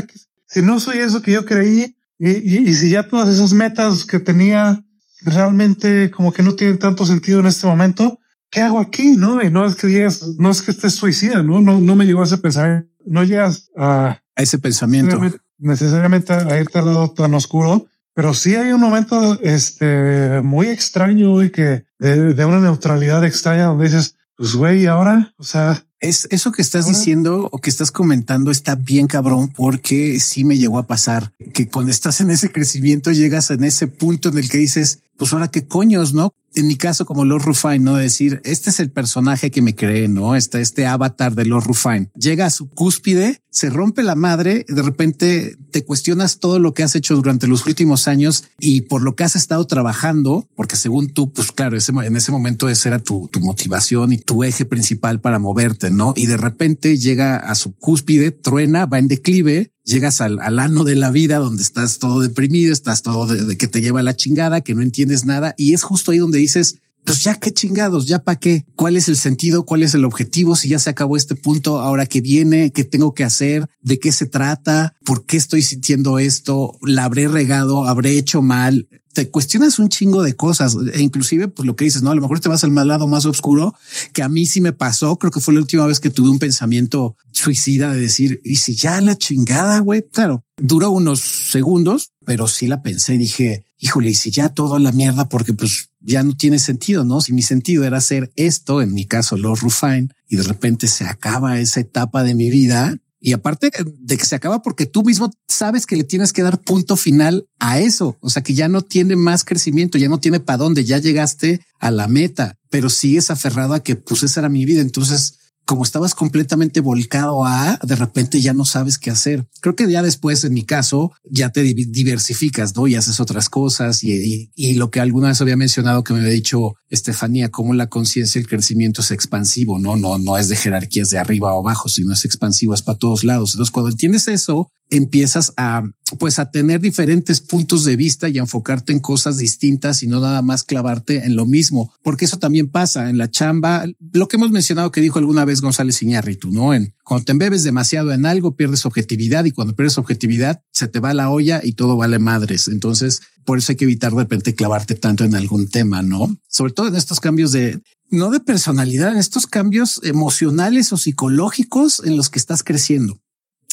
si no soy eso que yo creí y, y, y si ya todas esas metas que tenía realmente como que no tiene tanto sentido en este momento. ¿Qué hago aquí? No, y no es que llegues, no es que estés suicida, no, no, no me llegó a ese pensamiento, no llegas a, ese pensamiento necesariamente, a irte al lado tan oscuro, pero sí hay un momento este muy extraño y que de, de una neutralidad extraña donde dices, pues güey, ahora, o sea, es eso que estás diciendo o que estás comentando está bien cabrón porque sí me llegó a pasar que cuando estás en ese crecimiento llegas en ese punto en el que dices, pues ahora qué coños, ¿no? En mi caso, como Lord Rufine, ¿no? Decir, este es el personaje que me cree, ¿no? Está este avatar de Lord Rufine. Llega a su cúspide, se rompe la madre, de repente te cuestionas todo lo que has hecho durante los últimos años y por lo que has estado trabajando, porque según tú, pues claro, en ese momento esa era tu, tu motivación y tu eje principal para moverte, ¿no? Y de repente llega a su cúspide, truena, va en declive llegas al, ano de la vida donde estás todo deprimido, estás todo de, que te lleva la chingada, que no entiendes nada. Y es justo ahí donde dices, pues ya qué chingados, ya para qué, cuál es el sentido, cuál es el objetivo, si ya se acabó este punto, ahora que viene, qué tengo que hacer, de qué se trata, por qué estoy sintiendo esto, la habré regado, habré hecho mal, te cuestionas un chingo de cosas e inclusive pues lo que dices, no, a lo mejor te vas al lado más oscuro que a mí sí me pasó. Creo que fue la última vez que tuve un pensamiento suicida de decir, y si ya la chingada, güey, claro, duró unos segundos, pero sí la pensé y dije, híjole, y si ya todo la mierda, porque pues ya no tiene sentido, ¿no? Si mi sentido era hacer esto, en mi caso, los Rufine, y de repente se acaba esa etapa de mi vida, y aparte de que se acaba porque tú mismo sabes que le tienes que dar punto final a eso. O sea, que ya no tiene más crecimiento, ya no tiene para dónde, ya llegaste a la meta, pero sigues aferrado a que pues esa era mi vida. Entonces como estabas completamente volcado a, de repente ya no sabes qué hacer. Creo que ya después, en mi caso, ya te diversificas, ¿no? Y haces otras cosas y, y, lo que alguna vez había mencionado que me había dicho Estefanía, cómo la conciencia y el crecimiento es expansivo, ¿no? No, no es de jerarquías de arriba o abajo, sino es expansivo, es para todos lados. Entonces, cuando entiendes eso, empiezas a pues a tener diferentes puntos de vista y enfocarte en cosas distintas y no nada más clavarte en lo mismo, porque eso también pasa en la chamba. Lo que hemos mencionado que dijo alguna vez González Iñárritu, ¿no? En cuando te embebes demasiado en algo, pierdes objetividad y cuando pierdes objetividad se te va la olla y todo vale madres. Entonces, por eso hay que evitar de repente clavarte tanto en algún tema, ¿no? Sobre todo en estos cambios de no de personalidad, en estos cambios emocionales o psicológicos en los que estás creciendo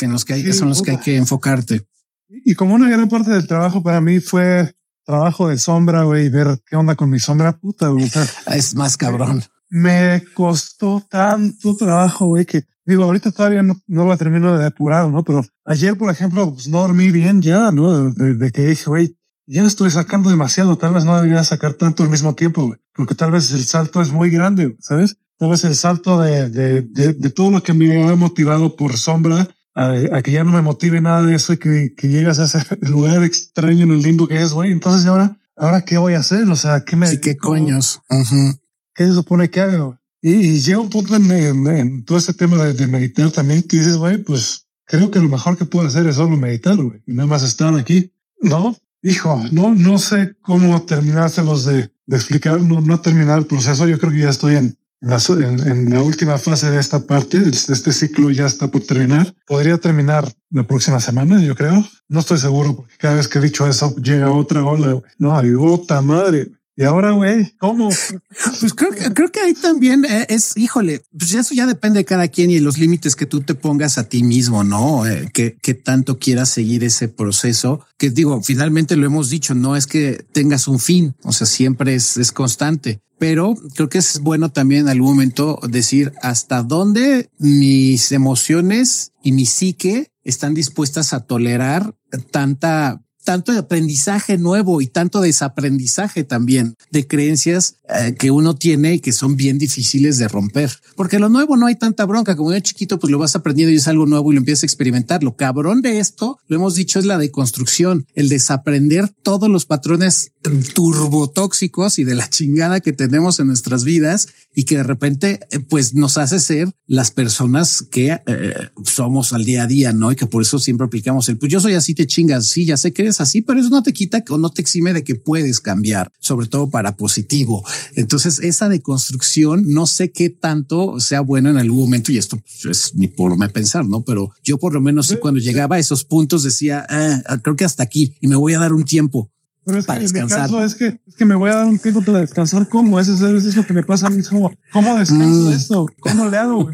en los que hay, son los que hay que enfocarte. Y como una gran parte del trabajo para mí fue trabajo de sombra, güey, ver qué onda con mi sombra, puta, güey. [LAUGHS] es más cabrón. Me costó tanto trabajo, güey, que digo, ahorita todavía no, no lo termino de depurar, ¿no? Pero ayer, por ejemplo, pues no dormí bien ya, ¿no? De, que dije, güey, ya estoy sacando demasiado, tal vez no debería sacar tanto al mismo tiempo, güey, porque tal vez el salto es muy grande, ¿sabes? Tal vez el salto de, de, de, de todo lo que me ha motivado por sombra a, que ya no me motive nada de eso y que, que llegas a ese [LAUGHS] lugar extraño en el limbo que es, güey. Entonces ahora, ahora qué voy a hacer? O sea, ¿qué me... Sí, qué coños. ¿Qué se supone que hago? Y, y llega un punto en, todo este tema de, meditar también que dices, güey, pues creo que lo mejor que puedo hacer es solo meditar, güey. Y nada más estar aquí. No, hijo, no, no sé cómo terminárselos de, de explicar, no, no terminar el proceso. Yo creo que ya estoy en, en, la última fase de esta parte, este ciclo ya está por terminar. Podría terminar la próxima semana, yo creo. No estoy seguro porque cada vez que he dicho eso llega otra ola. No, hay otra madre. Y ahora, güey, ¿cómo? [LAUGHS] Pues creo creo que ahí también eh, es, híjole, pues eso ya depende de cada quien y los límites que tú te pongas a ti mismo, ¿no? Eh, que, que tanto quieras seguir ese proceso, que digo, finalmente lo hemos dicho, no es que tengas un fin, o sea, siempre es, es constante, pero creo que es bueno también en algún momento decir hasta dónde mis emociones y mi psique están dispuestas a tolerar tanta tanto de aprendizaje nuevo y tanto desaprendizaje también de creencias eh, que uno tiene y que son bien difíciles de romper. Porque lo nuevo no hay tanta bronca. Como de chiquito, pues lo vas aprendiendo y es algo nuevo y lo empiezas a experimentar. Lo cabrón de esto, lo hemos dicho, es la deconstrucción, el desaprender todos los patrones turbotóxicos y de la chingada que tenemos en nuestras vidas y que de repente eh, pues nos hace ser las personas que eh, somos al día a día, ¿no? Y que por eso siempre aplicamos el, pues yo soy así, te chingas, sí, ya sé que eres así, pero eso no te quita o no te exime de que puedes cambiar, sobre todo para positivo. Entonces, esa deconstrucción, no sé qué tanto sea bueno en algún momento, y esto es mi forma de pensar, ¿no? Pero yo por lo menos sí, cuando llegaba a esos puntos decía, ah, creo que hasta aquí y me voy a dar un tiempo. Para descansar. es que, es que me voy a dar un tiempo para descansar. ¿Cómo? Eso es, lo que me pasa a mí. ¿Cómo, cómo descanso mm. esto? ¿Cómo le hago?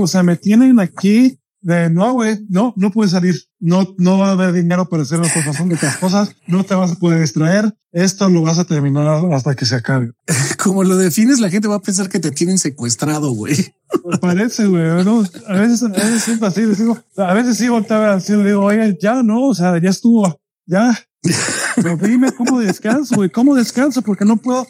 o sea, me tienen aquí de no, güey, no, no puedes salir, no, no va a haber dinero para hacer otras de otras cosas, no te vas a poder distraer, esto lo vas a terminar hasta que se acabe. [LAUGHS] Como lo defines, la gente va a pensar que te tienen secuestrado, güey. Pues parece, güey, ¿no? A veces, a veces es así, digo, a veces sí volteaba así, le digo, oye, ya no, o sea, ya estuvo, ya, [LAUGHS] pero dime cómo descanso, güey, cómo descanso, porque no puedo.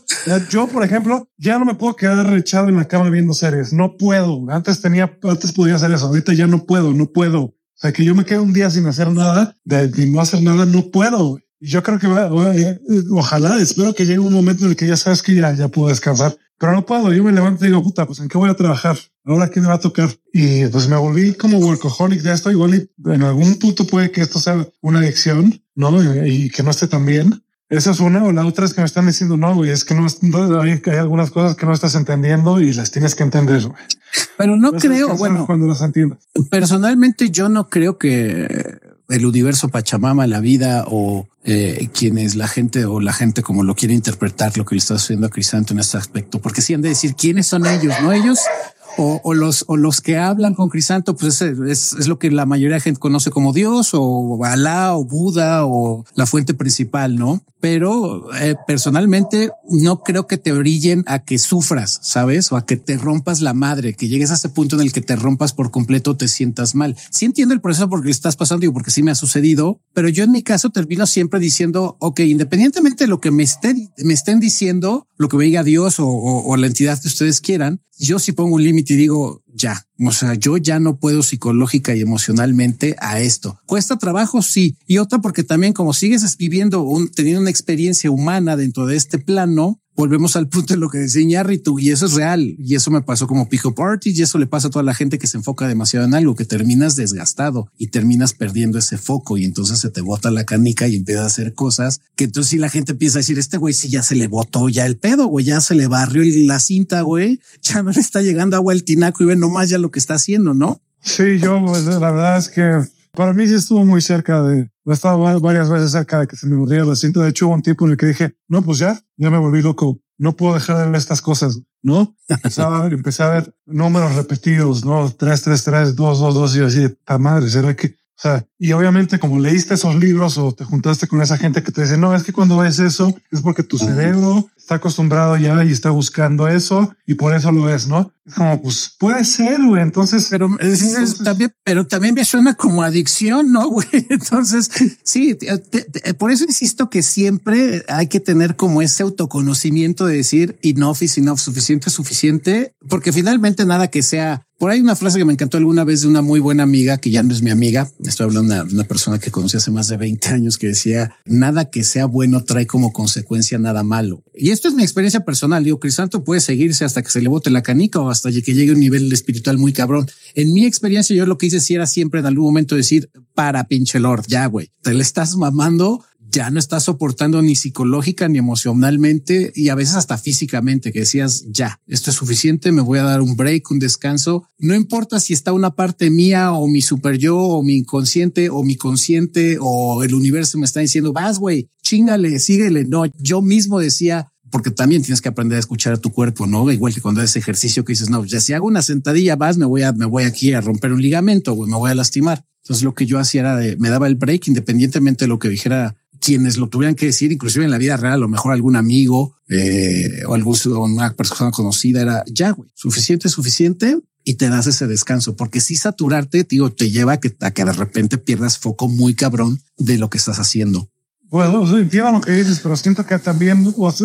Yo, por ejemplo, ya no me puedo quedar echado en la cama viendo series. No puedo. Antes tenía, antes podía hacer eso. Ahorita ya no puedo, no puedo. O sea, que yo me quedo un día sin hacer nada, de, no hacer nada, no puedo. Y yo creo que ojalá, espero que llegue un momento en el que ya sabes que ya, ya puedo descansar pero no puedo. Yo me levanto y digo, puta, pues en qué voy a trabajar? Ahora qué me va a tocar? Y pues me volví como workaholic de esto. Igual en algún punto puede que esto sea una adicción, ¿no? Y, que no esté tan bien. Esa es una, o la otra es que me están diciendo, no, güey, es que no, hay, hay, algunas cosas que no estás entendiendo y las tienes que entender, güey. Pero no creo, bueno, cuando las entiendas. Personalmente yo no creo que el universo Pachamama, la vida o eh, quienes la gente o la gente como lo quiere interpretar lo que le está haciendo a Crisanto en este aspecto, porque si han de decir quiénes son ellos, no ellos o, los, o los que hablan con Crisanto, pues es, es, lo que la mayoría de gente conoce como Dios o Alá o Buda o la fuente principal, ¿no? Pero eh, personalmente no creo que te brillen a que sufras, ¿sabes? O a que te rompas la madre, que llegues a ese punto en el que te rompas por completo, te sientas mal. Sí entiendo el proceso porque estás pasando y porque sí me ha sucedido, pero yo en mi caso termino siempre diciendo, ok, independientemente de lo que me estén, me estén diciendo, lo que me diga Dios o, o la entidad que ustedes quieran, yo sí pongo un límite y digo, ya. O sea, yo ya no puedo psicológica y emocionalmente a esto. Cuesta trabajo, sí. Y otra porque también como sigues escribiendo, un, teniendo una experiencia humana dentro de este plano, volvemos al punto de lo que decía Iñárritu y eso es real y eso me pasó como pico party y eso le pasa a toda la gente que se enfoca demasiado en algo que terminas desgastado y terminas perdiendo ese foco y entonces se te bota la canica y empieza a hacer cosas que entonces si la gente empieza a decir este güey si ya se le botó ya el pedo güey ya se le barrió la cinta güey ya no le está llegando agua al tinaco y ve nomás ya lo que está haciendo no sí yo pues, la verdad es que para mí sí estuvo muy cerca de, he estado varias veces cerca de que se me muriera la cinta. De hecho, hubo un tiempo en el que dije, no, pues ya, ya me volví loco. No puedo dejar de ver estas cosas, ¿no? Empezaba, empecé a ver números repetidos, ¿no? Tres, tres, tres, dos, dos, dos. Y yo así, ta madre, ¿será que o sea, y obviamente como leíste esos libros o te juntaste con esa gente que te dice, no, es que cuando ves eso es porque tu cerebro está acostumbrado ya y está buscando eso y por eso lo ves, ¿no? Es como, pues puede ser, güey. Entonces, pero también, pero también me suena como adicción, ¿no, güey? [LAUGHS] Entonces, sí, por eso insisto que siempre hay que tener como ese autoconocimiento de decir enough is enough, suficiente es suficiente, porque finalmente nada que sea por ahí una frase que me encantó alguna vez de una muy buena amiga que ya no es mi amiga. Estoy hablando de una, persona que conocí hace más de 20 años que decía nada que sea bueno trae como consecuencia nada malo. Y esto es mi experiencia personal. Digo, Crisanto puede seguirse hasta que se le bote la canica o hasta que llegue a un nivel espiritual muy cabrón. En mi experiencia, yo lo que hice era siempre en algún momento decir para pinche Lord, ya güey, te le estás mamando ya no estás soportando ni psicológica ni emocionalmente y a veces hasta físicamente que decías ya esto es suficiente, me voy a dar un break, un descanso. No importa si está una parte mía o mi super yo o mi inconsciente o mi consciente o el universo me está diciendo vas güey, chingale, síguele. No, yo mismo decía porque también tienes que aprender a escuchar a tu cuerpo, ¿no? Igual que cuando haces ejercicio que dices, no, ya si hago una sentadilla vas, me voy a, me voy aquí a romper un ligamento, güey, me voy a lastimar. Entonces lo que yo hacía era de, me daba el break independientemente de lo que dijera quienes lo tuvieran que decir, inclusive en la vida real, a lo mejor algún amigo eh, o algún una persona conocida era ya, güey, suficiente, suficiente y te das ese descanso, porque si saturarte, digo, te lleva a que de repente pierdas foco muy cabrón de lo que estás haciendo. Bueno, entiendo lo que dices, pero siento que también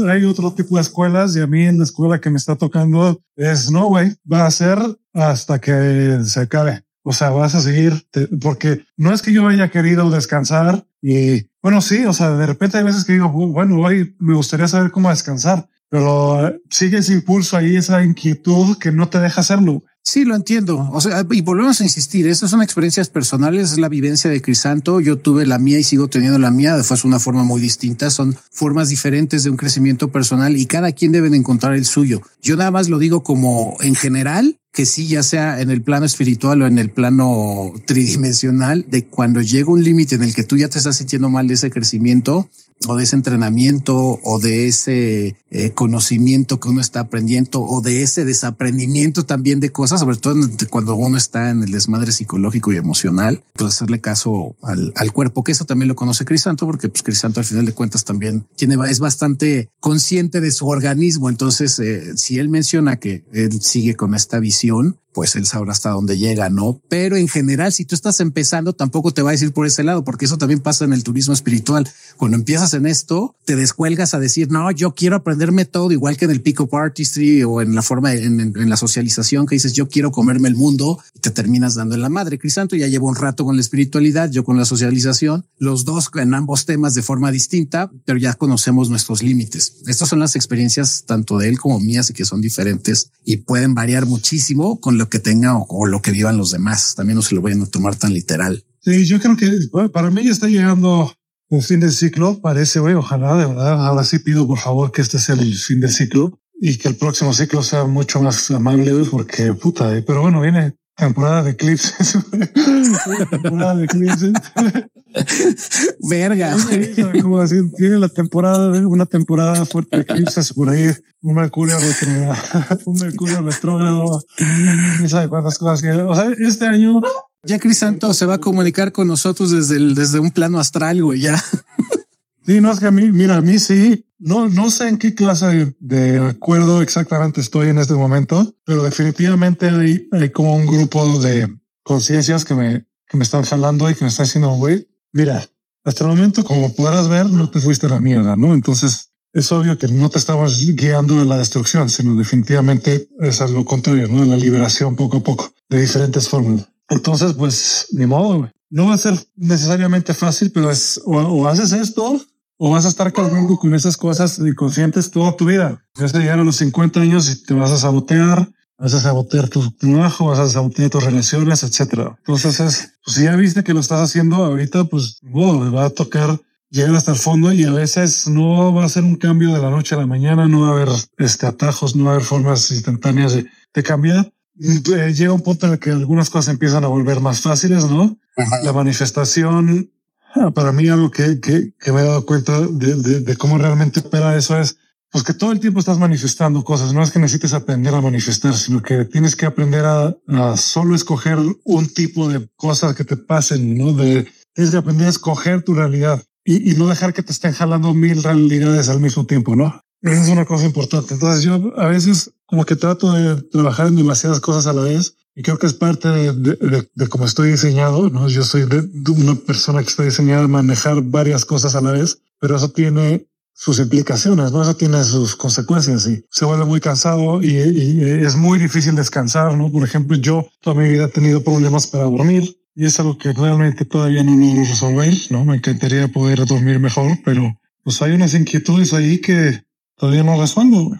hay otro tipo de escuelas y a mí en la escuela que me está tocando es no, güey, va a ser hasta que se acabe. O sea, vas a seguir, porque no es que yo haya querido descansar y bueno, sí, o sea, de repente hay veces que digo, bueno, hoy me gustaría saber cómo descansar, pero eh, sigue ese impulso ahí, esa inquietud que no te deja hacerlo. Sí, lo entiendo. O sea, y volvemos a insistir, estas son experiencias personales, es la vivencia de Crisanto. Yo tuve la mía y sigo teniendo la mía. Fue una forma muy distinta. Son formas diferentes de un crecimiento personal y cada quien debe encontrar el suyo. Yo nada más lo digo como en general, que sí, ya sea en el plano espiritual o en el plano tridimensional, de cuando llega un límite en el que tú ya te estás sintiendo mal de ese crecimiento, o de ese entrenamiento o de ese eh, conocimiento que uno está aprendiendo o de ese desaprendimiento también de cosas, sobre todo cuando uno está en el desmadre psicológico y emocional, pues hacerle caso al, al cuerpo, que eso también lo conoce Crisanto, porque pues Crisanto al final de cuentas también tiene, es bastante consciente de su organismo. Entonces, eh, si él menciona que él sigue con esta visión, pues él sabrá hasta dónde llega, ¿no? Pero en general, si tú estás empezando, tampoco te va a decir por ese lado, porque eso también pasa en el turismo espiritual. Cuando empiezas en esto, te descuelgas a decir, no, yo quiero aprenderme todo, igual que en el pick-up artistry o en la forma, en, en, la socialización que dices, yo quiero comerme el mundo y te terminas dando en la madre. Crisanto ya llevo un rato con la espiritualidad, yo con la socialización, los dos en ambos temas de forma distinta, pero ya conocemos nuestros límites. Estas son las experiencias tanto de él como mías y que son diferentes y pueden variar muchísimo con lo que tenga o, lo que vivan los demás. También no se lo vayan a tomar tan literal. Sí, yo creo que para mí ya está llegando el fin del ciclo. Parece, güey, ojalá de verdad. Ahora sí pido por favor que este sea el fin del ciclo y que el próximo ciclo sea mucho más amable, porque puta, eh, pero bueno, viene temporada de eclipses. [LAUGHS] temporada de eclipses. [LAUGHS] Verga. Como así, tiene la temporada, una temporada fuerte de eclipses por ahí, un mercurio retrógrado, [LAUGHS] un mercurio retrógrado, no sabe cuántas cosas que, o sea, este año. Ya Crisanto se va a comunicar con nosotros desde el, desde un plano astral, güey, ya. Sí, no es que a mí, mira, a mí sí, no, no sé en qué clase de acuerdo exactamente estoy en este momento, pero definitivamente hay, hay como un grupo de conciencias que me, que me están jalando y que me están diciendo, güey, mira, hasta el momento, como podrás ver, no te fuiste a la mierda, ¿no? Entonces, es obvio que no te estamos guiando en la destrucción, sino definitivamente es lo contrario, ¿no? La liberación poco a poco de diferentes formas. Entonces, pues, ni modo, No va a ser necesariamente fácil, pero es o, haces esto o vas a estar cargando con esas cosas inconscientes toda tu vida. Ya se llegaron los 50 años y te vas a sabotear, vas a sabotear tu trabajo, vas a sabotear tus relaciones, etcétera. Entonces es, pues si ya viste que lo estás haciendo ahorita, pues, wow, va a tocar llegar hasta el fondo y a veces no va a ser un cambio de la noche a la mañana, no va a haber este atajos, no va a haber formas instantáneas de, de cambiar. Eh, llega un punto en el que algunas cosas empiezan a volver más fáciles, ¿no? La manifestación, para mí algo que, que, me he dado cuenta de, de, cómo realmente opera eso es, pues que todo el tiempo estás manifestando cosas. No es que necesites aprender a manifestar, sino que tienes que aprender a, a solo escoger un tipo de cosas que te pasen, ¿no? De, tienes que aprender a escoger tu realidad y, y, no dejar que te estén jalando mil realidades al mismo tiempo, ¿no? Esa es una cosa importante. Entonces yo a veces como que trato de trabajar en demasiadas cosas a la vez y creo que es parte de, de, de, cómo estoy diseñado, ¿no? Yo soy de, una persona que está diseñada a manejar varias cosas a la vez, pero eso tiene sus implicaciones, ¿no? Eso tiene sus consecuencias y se vuelve muy cansado y, y, es muy difícil descansar, ¿no? Por ejemplo, yo toda mi vida he tenido problemas para dormir y es algo que realmente todavía no logro resolver, ¿no? Me encantaría poder dormir mejor, pero pues hay unas inquietudes ahí que todavía no resuelvo.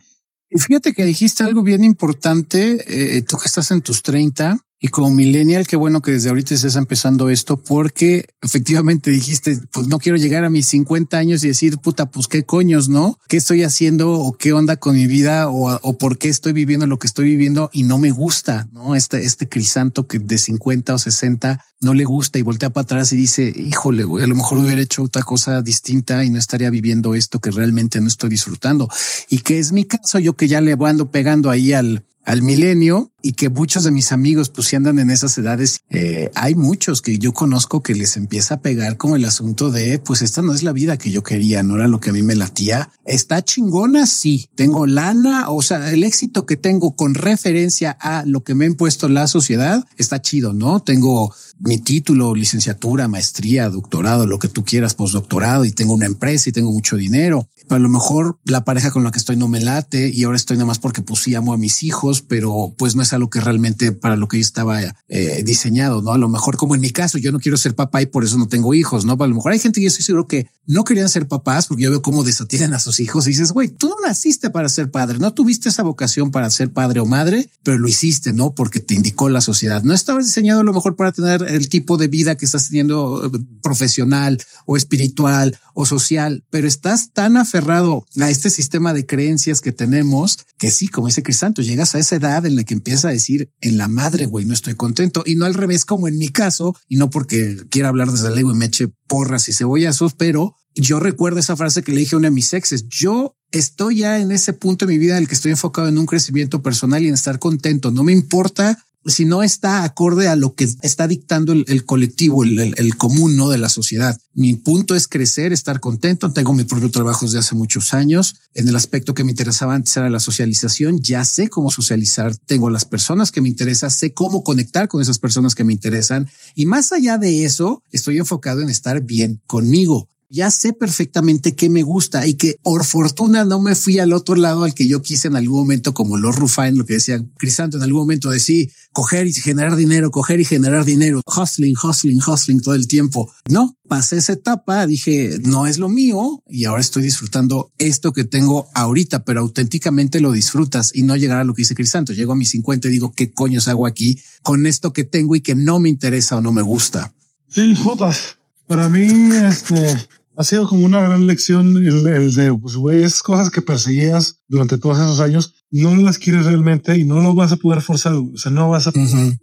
Y fíjate que dijiste algo bien importante, eh, tú que estás en tus 30, y como millennial, qué bueno que desde ahorita estés empezando esto, porque efectivamente dijiste, pues no quiero llegar a mis 50 años y decir, puta, pues qué coños, ¿no? ¿Qué estoy haciendo o qué onda con mi vida o, o por qué estoy viviendo lo que estoy viviendo y no me gusta, ¿no? Este, este crisanto que de 50 o 60 no le gusta y voltea para atrás y dice, híjole, a lo mejor hubiera hecho otra cosa distinta y no estaría viviendo esto que realmente no estoy disfrutando. Y que es mi caso, yo que ya le ando pegando ahí al, al milenio y que muchos de mis amigos pues si andan en esas edades, eh, hay muchos que yo conozco que les empieza a pegar como el asunto de pues esta no es la vida que yo quería, no era lo que a mí me latía. Está chingona, sí, tengo lana, o sea, el éxito que tengo con referencia a lo que me ha impuesto la sociedad está chido, ¿no? Tengo mi título, licenciatura, maestría, doctorado, lo que tú quieras, postdoctorado y tengo una empresa y tengo mucho dinero. Pero a lo mejor la pareja con la que estoy no me late y ahora estoy nada más porque pues sí amo a mis hijos, pero pues no es algo que realmente para lo que yo estaba eh, diseñado, ¿no? A lo mejor como en mi caso, yo no quiero ser papá y por eso no tengo hijos, ¿no? a lo mejor hay gente que yo estoy seguro que no querían ser papás porque yo veo cómo desatienden a sus hijos y dices, güey, tú no naciste para ser padre, no tuviste esa vocación para ser padre o madre, pero lo hiciste, ¿no? Porque te indicó la sociedad. No estabas diseñado a lo mejor para tener el tipo de vida que estás teniendo eh, profesional o espiritual o social, pero estás tan aferrado a este sistema de creencias que tenemos que sí, como dice Crisanto, llegas a esa edad en la que empieza a decir en la madre, güey, no estoy contento y no al revés, como en mi caso, y no porque quiera hablar desde ego y me eche porras y cebollazos, pero yo recuerdo esa frase que le dije a una de mis exes. Yo estoy ya en ese punto de mi vida en el que estoy enfocado en un crecimiento personal y en estar contento. No me importa si no está acorde a lo que está dictando el, colectivo, el, común, ¿no? De la sociedad. Mi punto es crecer, estar contento. Tengo mi propio trabajo desde hace muchos años. En el aspecto que me interesaba antes era la socialización. Ya sé cómo socializar. Tengo las personas que me interesan. Sé cómo conectar con esas personas que me interesan. Y más allá de eso, estoy enfocado en estar bien conmigo ya sé perfectamente qué me gusta y que por fortuna no me fui al otro lado al que yo quise en algún momento, como los Rufain, lo que decía Crisanto en algún momento, decir coger y generar dinero, coger y generar dinero, hustling, hustling, hustling todo el tiempo. No, pasé esa etapa, dije, no es lo mío y ahora estoy disfrutando esto que tengo ahorita, pero auténticamente lo disfrutas y no llegar a lo que dice Crisanto. Llego a mis 50 y digo, ¿qué coños hago aquí con esto que tengo y que no me interesa o no me gusta? Sí. Para mí, este, ha sido como una gran lección el, de, pues, güey, esas cosas que perseguías durante todos esos años, no las quieres realmente y no lo vas a poder forzar. O sea, no vas a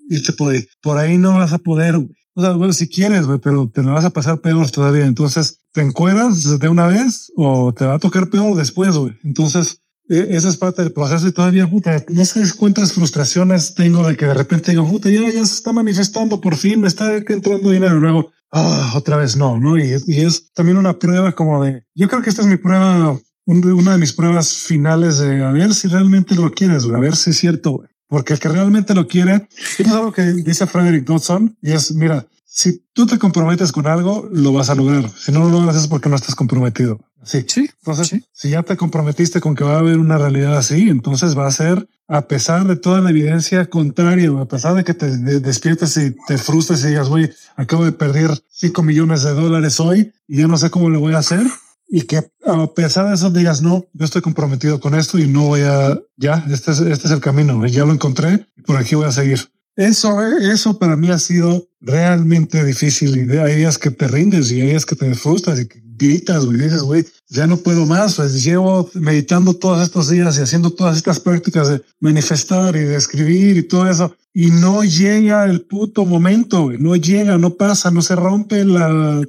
irte por ahí. Por ahí no vas a poder. O sea, bueno, si quieres, güey, pero te vas a pasar peor todavía. Entonces, te encueras de una vez o te va a tocar peor después, güey. Entonces, e, esa es parte del proceso y todavía, puta, no sabes cuántas frustraciones tengo de que de repente digo, puta, ya, ya se está manifestando por fin, me está entrando dinero. Luego, ah, otra vez no, ¿no? Y, y, es también una prueba como de, yo creo que esta es mi prueba, una de mis pruebas finales de a ver si realmente lo quieres, a ver si es cierto, porque el que realmente lo quiere, [LAUGHS] es algo que dice Frederick Dodson y es, mira, si tú te comprometes con algo, lo vas a lograr. Si no lo logras es porque no estás comprometido. Sí. Sí. Entonces, si ya te comprometiste con que va a haber una realidad así, entonces va a ser a pesar de toda la evidencia contraria, a pesar de que te despiertes y te frustres y digas, güey, acabo de perder cinco millones de dólares hoy y ya no sé cómo lo voy a hacer. Y que a pesar de eso digas, no, yo estoy comprometido con esto y no voy a, ya, este es, este es el camino, ya lo encontré y por aquí voy a seguir. Eso, eso para mí ha sido realmente difícil. Y hay días que te rindes y hay días que te frustras y que gritas, güey, dices, güey, ya no puedo más. Pues llevo meditando todos estos días y haciendo todas estas prácticas de manifestar y de escribir y todo eso. Y no llega el puto momento, güey. No llega, no pasa, no se rompe la.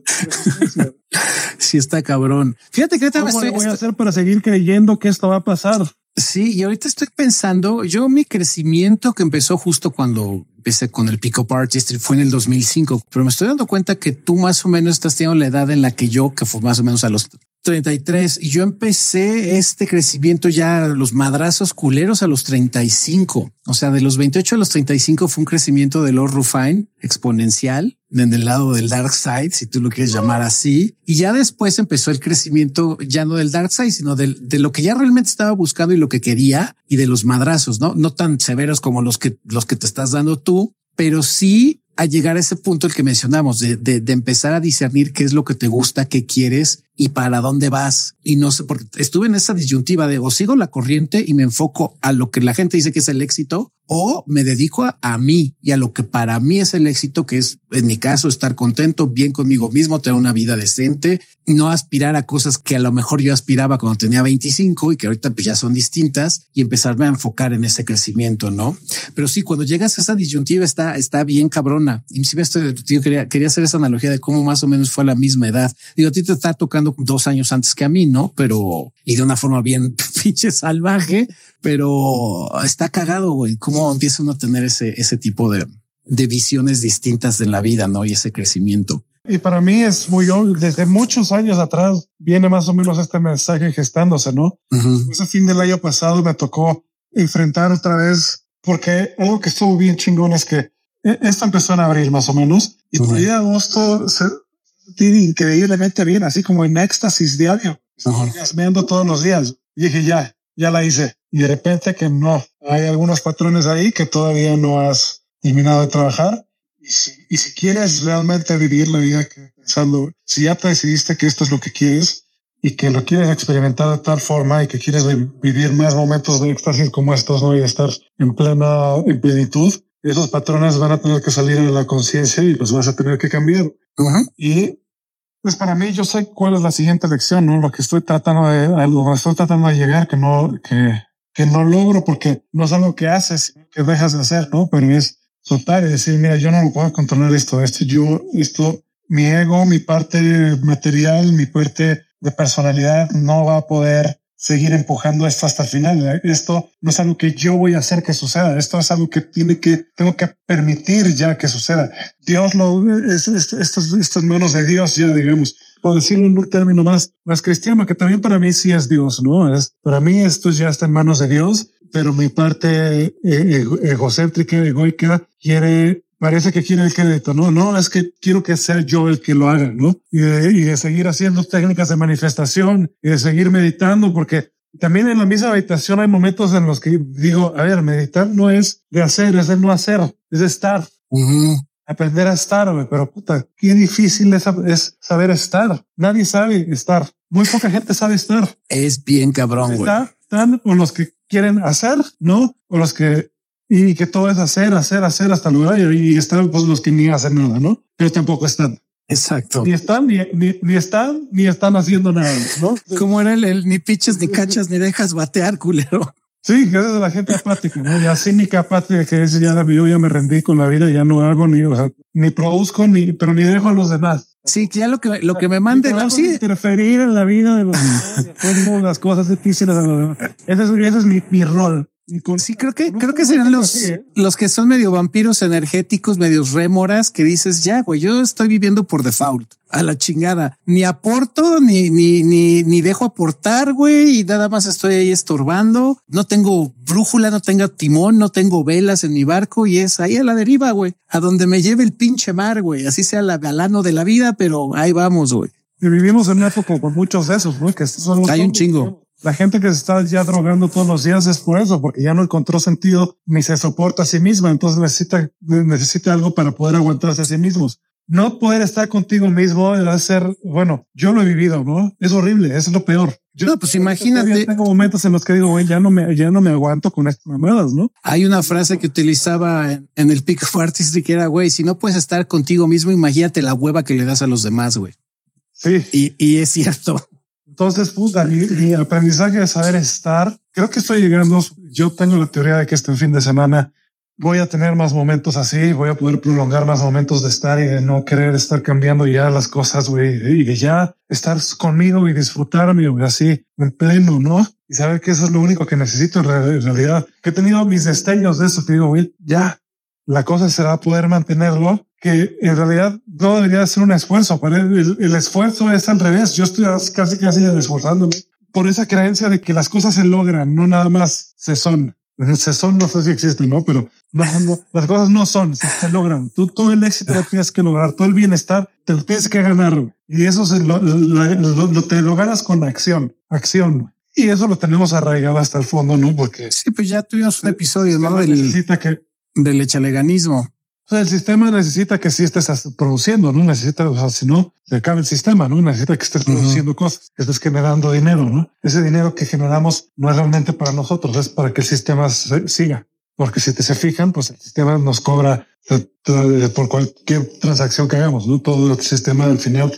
[LAUGHS] sí está cabrón. Fíjate que ¿Cómo estoy... voy a hacer para seguir creyendo que esto va a pasar? Sí, y ahorita estoy pensando, yo mi crecimiento que empezó justo cuando empecé con el Pico Artist fue en el 2005, pero me estoy dando cuenta que tú más o menos estás teniendo la edad en la que yo, que fue más o menos a los 33 y yo empecé este crecimiento ya los madrazos culeros a los 35. O sea, de los 28 a los 35 fue un crecimiento de Lord Rufine exponencial en el lado del dark side, si tú lo quieres llamar así. Y ya después empezó el crecimiento ya no del dark side, sino del, de lo que ya realmente estaba buscando y lo que quería y de los madrazos, no, no tan severos como los que, los que te estás dando tú, pero sí a llegar a ese punto el que mencionamos de, de, de, empezar a discernir qué es lo que te gusta, qué quieres y para dónde vas. Y no sé, porque estuve en esa disyuntiva de o sigo la corriente y me enfoco a lo que la gente dice que es el éxito o me dedico a, a, mí y a lo que para mí es el éxito, que es en mi caso estar contento, bien conmigo mismo, tener una vida decente, no aspirar a cosas que a lo mejor yo aspiraba cuando tenía 25 y que ahorita pues ya son distintas y empezarme a enfocar en ese crecimiento, ¿no? Pero sí, cuando llegas a esa disyuntiva está, está bien cabrona. Y si ves, tío, quería, quería hacer esa analogía de cómo más o menos fue a la misma edad. Digo, a ti te está tocando dos años antes que a mí, ¿no? Pero, y de una forma bien [LAUGHS] pinche salvaje, pero está cagado, güey. Cómo empieza uno a tener ese, ese tipo de, de visiones distintas de la vida, ¿no? Y ese crecimiento. Y para mí es muy desde muchos años atrás viene más o menos este mensaje gestándose, ¿no? Ese fin del año pasado me tocó enfrentar otra vez, porque algo que estuvo bien chingón es que e, esto empezó en abril más o menos y por ahí agosto se increíblemente bien, así como en éxtasis diario, viendo todos los días. Y dije, ya, ya la hice. Y de repente que no, hay algunos patrones ahí que todavía no has terminado de trabajar. Y si, y si quieres realmente vivir la vida que pensando, si ya te decidiste que esto es lo que quieres y que lo quieres experimentar de tal forma y que quieres vivir más momentos de éxtasis como estos, ¿no? Y estar en plena en plenitud, esos patrones van a tener que salir a la conciencia y los vas a tener que cambiar. Y pues para mí, yo sé cuál es la siguiente lección, ¿no? Lo que estoy tratando de, lo que estoy tratando de llegar, que no, que, que no logro porque no es algo que haces, que dejas de hacer, ¿no? Pero es soltar y decir, mira, yo no puedo controlar esto, esto, yo, esto, mi ego, mi parte material, mi parte de personalidad no va a poder seguir empujando esto hasta el final. Esto no es algo que yo voy a hacer que suceda. Esto es algo que tiene que, tengo que permitir ya que suceda. Dios lo, es, es, estos, estos manos de Dios ya, digamos, por decirlo en un término más, más cristiano, que también para mí sí es Dios, ¿no? Es, para mí esto ya está en manos de Dios, pero mi parte eh, egocéntrica, egoica, quiere parece que quiere el crédito, no, no, es que quiero que sea yo el que lo haga, ¿no? Y de, y de seguir haciendo técnicas de manifestación y de seguir meditando, porque también en la misma meditación hay momentos en los que digo, a ver, meditar no es de hacer, es de no hacer, es de estar. Aprender a estar, pero puta, qué difícil es, es, saber estar. Nadie sabe estar. Muy poca gente sabe estar. Es bien cabrón, güey. Están o los que quieren hacer, ¿no? O los que y que todo es hacer, hacer, hacer hasta lograr y están pues, los que ni hacen nada, ¿no? Pero tampoco están. Exacto. Ni están, ni, ni, están, ni están haciendo nada, ¿no? Como era el, ni piches, ni cachas, ni dejas batear, culero. Sí, que es la gente apática, ¿no? Ya cínica apática que dice ya yo ya me rendí con la vida, ya no hago ni, o sea, ni produzco ni, pero ni dejo a los demás. Sí, ya lo que, lo que me mande, no, sí. Interferir en la vida de los, [LAUGHS] las cosas difíciles de los demás. Ese es, ese es mi, mi rol. Sí, creo que, creo que serán los, ¿eh? los que son medio vampiros energéticos, medios rémoras, que dices, ya, güey, yo estoy viviendo por default, a la chingada. Ni aporto, ni, ni, ni, ni dejo aportar, güey, y nada más estoy ahí estorbando. No tengo brújula, no tengo timón, no tengo velas en mi barco, y es ahí a la deriva, güey, a donde me lleve el pinche mar, güey, así sea la galano de la vida, pero ahí vamos, güey. Y vivimos en una época con muchos de esos, güey, que son Hay un chingo. La gente que se está ya drogando todos los días es por eso, porque ya no encontró sentido ni se soporta a sí misma. Entonces necesita, necesita algo para poder aguantarse a sí mismos. No poder estar contigo mismo es ser, bueno, yo lo he vivido, ¿no? Es horrible, es lo peor. Yo, no, pues imagínate. Tengo momentos en los que digo, güey, ya no me, ya no me aguanto con estas mamadas, ¿no? Hay una frase que utilizaba en, el Peak of Artistry que era, güey, si no puedes estar contigo mismo, imagínate la hueva que le das a los demás, güey. Sí. Y, y es cierto. Entonces, puta, mi, aprendizaje de saber estar, creo que estoy llegando, yo tengo la teoría de que este fin de semana voy a tener más momentos así, voy a poder prolongar más momentos de estar y de no querer estar cambiando ya las cosas, güey, y de ya estar conmigo y disfrutarme, güey, así en pleno, ¿no? Y saber que eso es lo único que necesito en realidad. Que he tenido mis destellos de eso, que digo, güey, ya, la cosa será poder mantenerlo que en realidad no debería ser un esfuerzo. Para el, el, esfuerzo es al revés. Yo estoy casi, casi esforzándome por esa creencia de que las cosas se logran, no nada más se son. [LAUGHS] Se son, no sé si existe, ¿no? Pero [LAUGHS] las cosas no son, se, logran. Tú todo el éxito lo tienes que lograr, todo el bienestar te lo tienes que ganar. Y eso se lo, lo, te lo ganas con acción, acción. Y eso lo tenemos arraigado hasta el fondo, ¿no? Porque sí, pues ya tuvimos un episodio, ¿no? Del, necesita que, del echaleganismo. O sea, el sistema necesita que sí estés produciendo, no necesita, o sea, si no, se acaba el sistema, no necesita que estés produciendo cosas, que estés generando dinero, no? Ese dinero que generamos no es realmente para nosotros, es para que el sistema siga. Porque si te se fijan, pues el sistema nos cobra por cualquier transacción que hagamos, no todo el sistema al final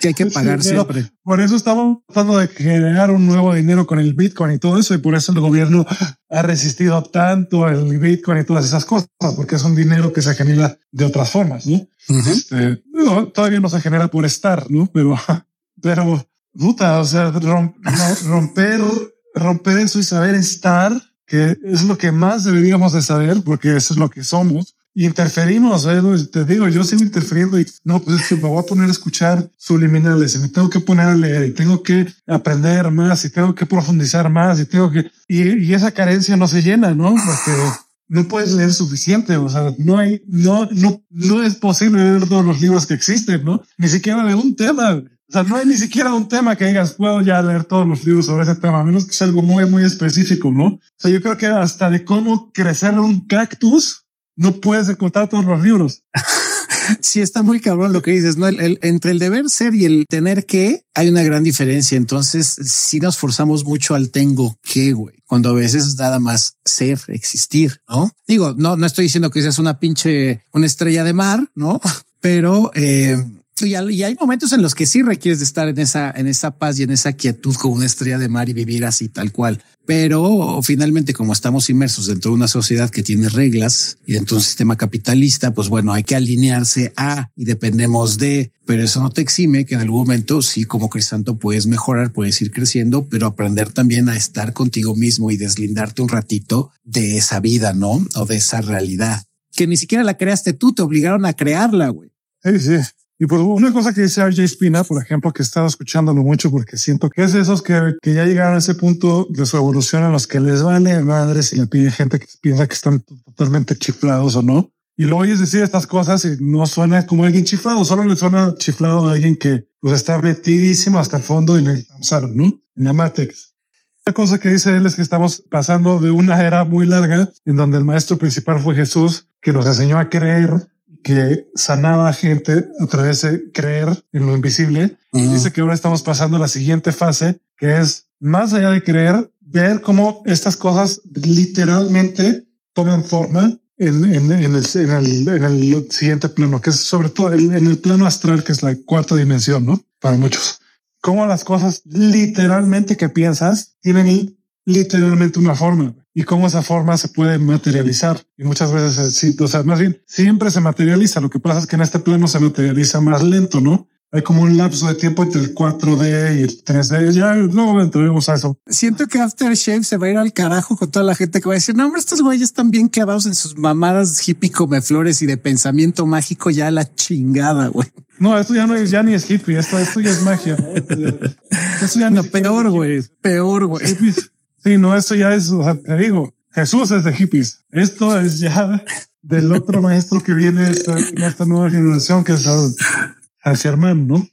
que hay que pagar siempre. Por eso estamos tratando de generar un nuevo dinero con el Bitcoin y todo eso. Y por eso el gobierno ha resistido tanto el Bitcoin y todas esas cosas, porque es un dinero que se genera de otras formas. ¿no? Este, todavía no se genera por estar, no? Pero, [LAUGHS] pero puta, o sea, romper, romper eso y saber estar, que es lo que más deberíamos de saber, porque eso es lo que somos y interferimos. ¿eh? Te digo, yo sigo interfiriendo y no, pues es que me voy a poner a escuchar subliminales y me tengo que poner a leer y tengo que aprender más y tengo que profundizar más y tengo que, y, esa carencia no se llena, ¿no? Porque no puedes leer suficiente. O sea, no hay, no, no, no es posible leer todos los libros que existen, ¿no? Ni siquiera de un tema. O sea, no hay ni siquiera un tema que digas, puedo ya leer todos los libros sobre ese tema, a menos que sea algo muy, muy específico, ¿no? O sea, yo creo que hasta de cómo crecer un cactus, no puedes encontrar todos los libros. [LAUGHS] sí, está muy cabrón lo que dices, ¿no? El, entre el deber ser y el tener que hay una gran diferencia. Entonces, si nos forzamos mucho al tengo que, güey, cuando a veces nada más ser, existir, ¿no? Digo, no, no estoy diciendo que seas una pinche, una estrella de mar, ¿no? [LAUGHS] Pero, eh, y, hay momentos en los que sí requieres de estar en esa, en esa paz y en esa quietud como una estrella de mar y vivir así tal cual. Pero finalmente, como estamos inmersos dentro de una sociedad que tiene reglas y dentro de un sistema capitalista, pues bueno, hay que alinearse a y dependemos de, pero eso no te exime que en algún momento sí, como crisanto puedes mejorar, puedes ir creciendo, pero aprender también a estar contigo mismo y deslindarte un ratito de esa vida, ¿no? O de esa realidad que ni siquiera la creaste tú, te obligaron a crearla, güey. Sí, sí. Y por una cosa que dice RJ Spina, por ejemplo, que he estado escuchándolo mucho porque siento que es de esos que, que ya llegaron a ese punto de su evolución en los que les vale madres y le pide gente que piensa que están totalmente chiflados o no. Y lo oyes decir estas cosas y no suena como alguien chiflado, solo le suena chiflado a alguien que pues, está metidísimo hasta el fondo en el Samsara, ¿no? En la Matrix. La cosa que dice él es que estamos pasando de una era muy larga en donde el maestro principal fue Jesús, que nos enseñó a creer que sanaba a gente a través de creer en lo invisible. Dice que ahora estamos pasando a la siguiente fase, que es más allá de creer, ver cómo estas cosas literalmente toman forma en, en, en, el, en, el, en el siguiente plano, que es sobre todo en el plano astral, que es la cuarta dimensión, ¿no? Para muchos. Cómo las cosas literalmente que piensas tienen literalmente una forma y cómo esa forma se puede materializar. Y muchas veces, eh, sí, o sea, más bien siempre se materializa. Lo que pasa es que en este plano se materializa más lento, ¿no? hay como un lapso de tiempo entre el 4D y el 3D. Ya no entremos a eso. Siento que Aftershave se va a ir al carajo con toda la gente que va a decir, no, hombre, estos güeyes están bien clavados en sus mamadas hippie come flores y de pensamiento mágico ya la chingada, güey. No, esto ya no es, ya ni es hippie, esto, esto ya es magia. [LAUGHS] Esto ya no, peor, güey, peor, güey. Sí, no, esto ya es, o sea, te digo, Jesús es de hippies. Esto es ya del otro maestro que viene esta, esta nueva generación que es Germán, ¿no?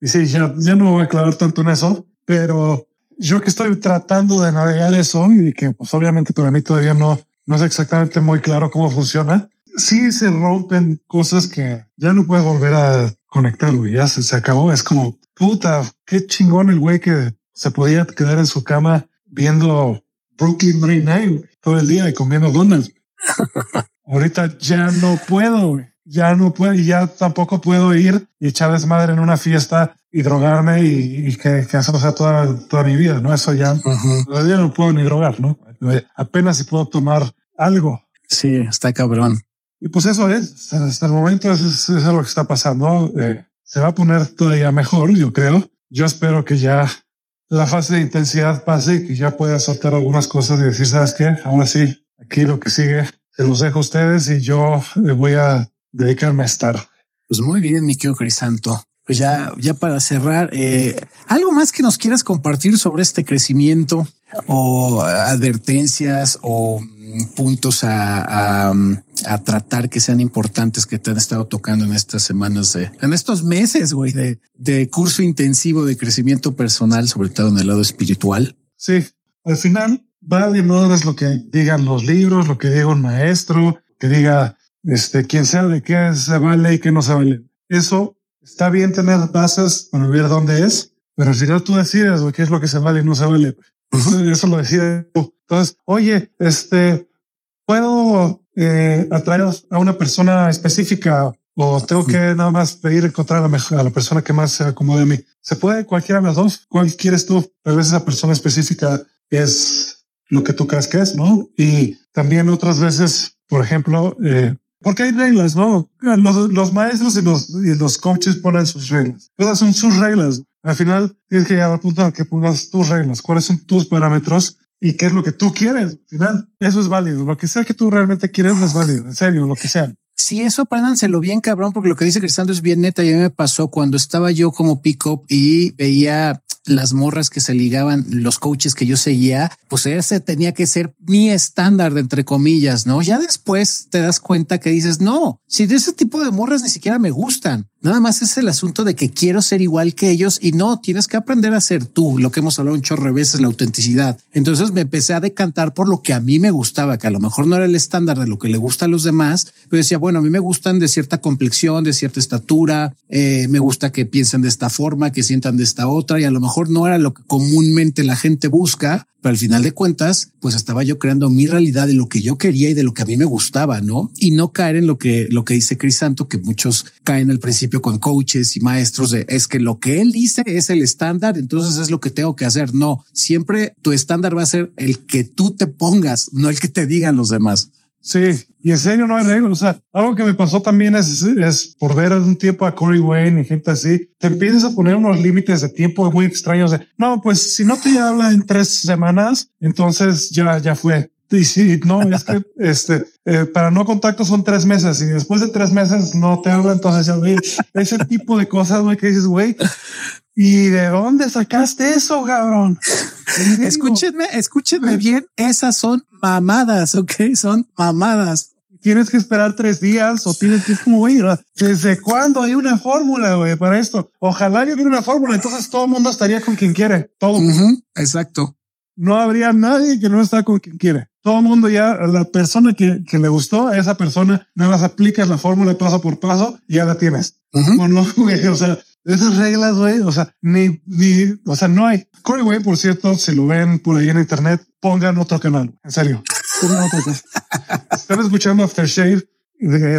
Y sí, ya, ya no voy a aclarar tanto en eso, pero yo que estoy tratando de navegar eso y que pues obviamente para mí todavía no, no es exactamente muy claro cómo funciona. Sí se rompen cosas que ya no puedes volver a conectar, güey. Ya se, se acabó. Es como puta, qué chingón el güey que se podía quedar en su cama viendo Brooklyn Nine-Nine todo el día y comiendo donuts. [LAUGHS] Ahorita ya no puedo, ya no puedo y ya tampoco puedo ir y echar desmadre en una fiesta y drogarme y, que, que eso sea toda, toda mi vida, ¿no? Eso ya, ya no puedo ni drogar, ¿no? Apenas si puedo tomar algo. Sí, está cabrón. Y pues eso es, hasta el momento es, es lo que está pasando. Eh, se va a poner todavía mejor, yo creo. Yo espero que ya la fase de intensidad pase y que ya pueda soltar algunas cosas y decir, ¿sabes qué? Ahora sí, aquí lo que sigue se los dejo a ustedes y yo voy a dedicarme a estar. Pues muy bien, mi querido Crisanto. Pues ya, ya para cerrar, eh, algo más que nos quieras compartir sobre este crecimiento o advertencias o puntos a, a, tratar que sean importantes que te han estado tocando en estas semanas de, en estos meses, güey, de, de curso intensivo de crecimiento personal, sobre todo en el lado espiritual. Sí, al final vale no es lo que digan los libros, lo que diga un maestro, que diga este, quien sea de qué se vale y qué no se vale. Eso está bien tener bases para ver dónde es, pero al final tú decides qué es lo que se vale y no se vale. Eso lo decide tú. Entonces, oye, este, puedo eh, atraer a una persona específica o tengo que nada más pedir encontrar a la, a la persona que más se acomode a mí. Se puede cualquiera de las dos. ¿Cuál quieres tú? Tal vez esa persona específica es lo que tú crees que es, ¿no? Y también otras veces, por ejemplo, eh, porque hay reglas, ¿no? Los, los maestros y los, y los coaches ponen sus reglas. Todas son sus reglas. Al final tienes que llegar al punto que pongas tus reglas, cuáles son tus parámetros y qué es lo que tú quieres. Al final, eso es válido. Lo que sea que tú realmente quieres es válido. En serio, lo que sea. Sí, eso apréndanselo bien, cabrón, porque lo que dice Cristando es bien neta. Y a mí me pasó cuando estaba yo como pick-up y veía las morras que se ligaban, los coaches que yo seguía, pues ese tenía que ser mi estándar entre comillas, ¿no? Ya después te das cuenta que dices, no, si de ese tipo de morras ni siquiera me gustan. Nada más es el asunto de que quiero ser igual que ellos y no, tienes que aprender a ser tú, lo que hemos hablado un chorro de veces, la autenticidad. Entonces me empecé a decantar por lo que a mí me gustaba, que a lo mejor no era el estándar de lo que le gusta a los demás, pero decía, bueno, a mí me gustan de cierta complexión, de cierta estatura, eh, me gusta que piensen de esta forma, que sientan de esta otra y a lo mejor no era lo que comúnmente la gente busca, pero al final de cuentas, pues estaba yo creando mi realidad de lo que yo quería y de lo que a mí me gustaba, ¿no? Y no caer en lo que, lo que dice Crisanto, que muchos caen al principio con coaches y maestros de es que lo que él dice es el estándar, entonces es lo que tengo que hacer. No, siempre tu estándar va a ser el que tú te pongas, no el que te digan los demás. Sí, y en serio no hay reglas. O sea, algo que me pasó también es, es por ver un tiempo a Corey Wayne y gente así, te empiezas a poner unos límites de tiempo muy extraños de, no, pues si no te habla en tres semanas, entonces ya, ya fue. Y sí, no, es que [LAUGHS] este, eh, para no contacto son tres meses y después de tres meses no te habla, entonces ya, ese tipo de cosas, güey, que dices, güey, ¿Y de dónde sacaste eso, cabrón? Escúchenme, escúchenme bien. Esas son mamadas, ok? Son mamadas. Tienes que esperar tres días o tienes que como, güey, ¿desde cuándo hay una fórmula, güey, para esto? Ojalá yo hubiera una fórmula. Entonces todo el mundo estaría con quien quiere. Todo. exacto. No habría nadie que no está con quien quiere. Todo el mundo ya, la persona que, que le gustó, a esa persona, nada más aplicas la fórmula paso por paso y ya la tienes. no, [LAUGHS] güey, o sea, esas reglas, güey, o sea, ni, ni, o sea, no hay. Corey güey, por cierto, si lo ven por ahí en internet, pongan otro canal, en serio. Pongan otro canal. [LAUGHS] Están escuchando Aftershave.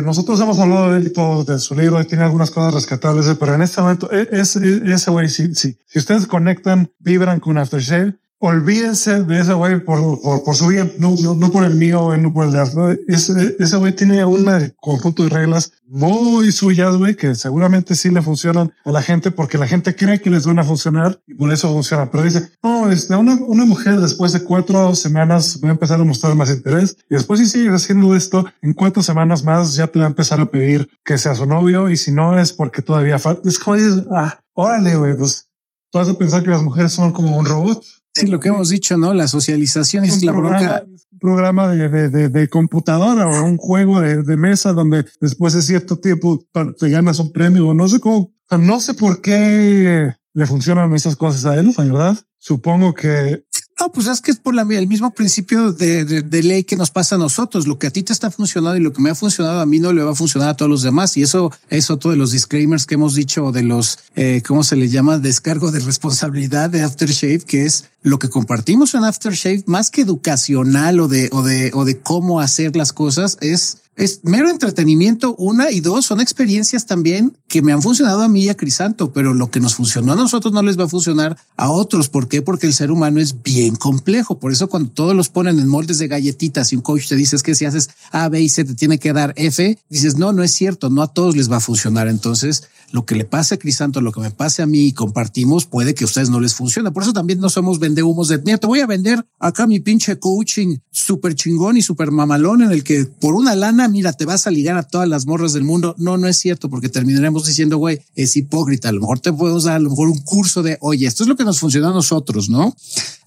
Nosotros hemos hablado de él y todo, de su libro, y tiene algunas cosas rescatables, pero en este momento, e, ese, ese güey, sí, sí. Si ustedes conectan, vibran con Aftershave, olvídense de ese güey por, por, su bien, no, no, por el mío, no por el de Ese, ese güey tiene un conjunto de reglas muy suyas, güey, que seguramente sí le funcionan a la gente porque la gente cree que les van a funcionar y por eso funciona. Pero dice, no, este, una, una mujer después de cuatro semanas va a empezar a mostrar más interés y después si sigues haciendo esto, en cuatro semanas más ya te va a empezar a pedir que sea su novio y si no es porque todavía falta. Es como dices, ah, órale, güey, pues tú vas a pensar que las mujeres son como un robot. Sí, lo que hemos dicho, ¿no? La socialización es la bronca. Un programa de, de, de, computadora o un juego de, de, mesa donde después de cierto tiempo te ganas un premio o no sé cómo. no sé por qué le funcionan esas cosas a él, ¿verdad? Supongo que no, pues es que es por la, el mismo principio de, de, ley que nos pasa a nosotros. Lo que a ti te está funcionando y lo que me ha funcionado a mí no le va a funcionar a todos los demás. Y eso es otro de los disclaimers que hemos dicho de los, eh, ¿cómo se le llama? Descargo de responsabilidad de Aftershave, que es lo que compartimos en Aftershave, más que educacional o de, o de, o de cómo hacer las cosas, es es mero entretenimiento, una y dos, son experiencias también que me han funcionado a mí y a Crisanto, pero lo que nos funcionó a nosotros no les va a funcionar a otros. ¿Por qué? Porque el ser humano es bien complejo. Por eso cuando todos los ponen en moldes de galletitas y un coach te dice que si haces A, B y C te tiene que dar F, dices, no, no es cierto, no a todos les va a funcionar. Entonces, lo que le pase a Crisanto, lo que me pase a mí y compartimos, puede que a ustedes no les funcione. Por eso también no somos vendehumos de, mira, te voy a vender acá mi pinche coaching súper chingón y súper mamalón en el que por una lana, mira, te vas a ligar a todas las morras del mundo. No, no es cierto, porque terminaremos diciendo, güey, es hipócrita. A lo mejor te podemos dar a lo mejor un curso de, oye, esto es lo que nos funciona a nosotros, ¿no?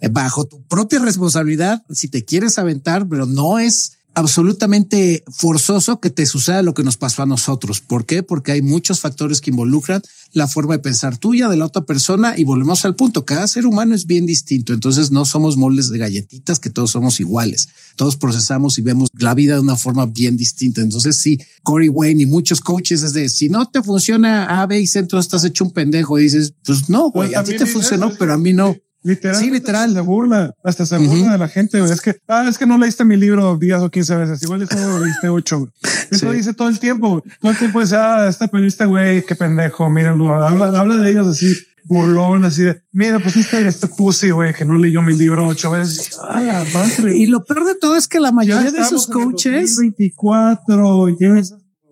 Eh, bajo tu propia responsabilidad, si te quieres aventar, pero no es absolutamente forzoso que te suceda lo que nos pasó a nosotros. ¿Por qué? Porque hay muchos factores que involucran la forma de pensar tuya, de la otra persona, y volvemos al punto. Cada ser humano es bien distinto. Entonces no somos moldes de galletitas que todos somos iguales. Todos procesamos y vemos la vida de una forma bien distinta. Entonces sí, Corey Wayne y muchos coaches es de si no te funciona A, B y C, entonces estás hecho un pendejo y dices, pues no, güey, a ti te funcionó, pero a mí no. Literal. Sí, literal. Se burla, hasta se burla de la gente. Es que, ah, es que no leíste mi libro 10 o 15 veces. Igual [LAUGHS] eso lo leíste 8. Eso dice todo el tiempo. Todo el tiempo dice, ah, esta periodista, güey, qué pendejo. Mírenlo. Habla, habla de ellos así, burlón, así de, mira, pues este, este pussy, güey, que no leyó mi libro 8 veces. Ah, madre. Y lo peor de todo es que la mayoría de esos coaches. 24,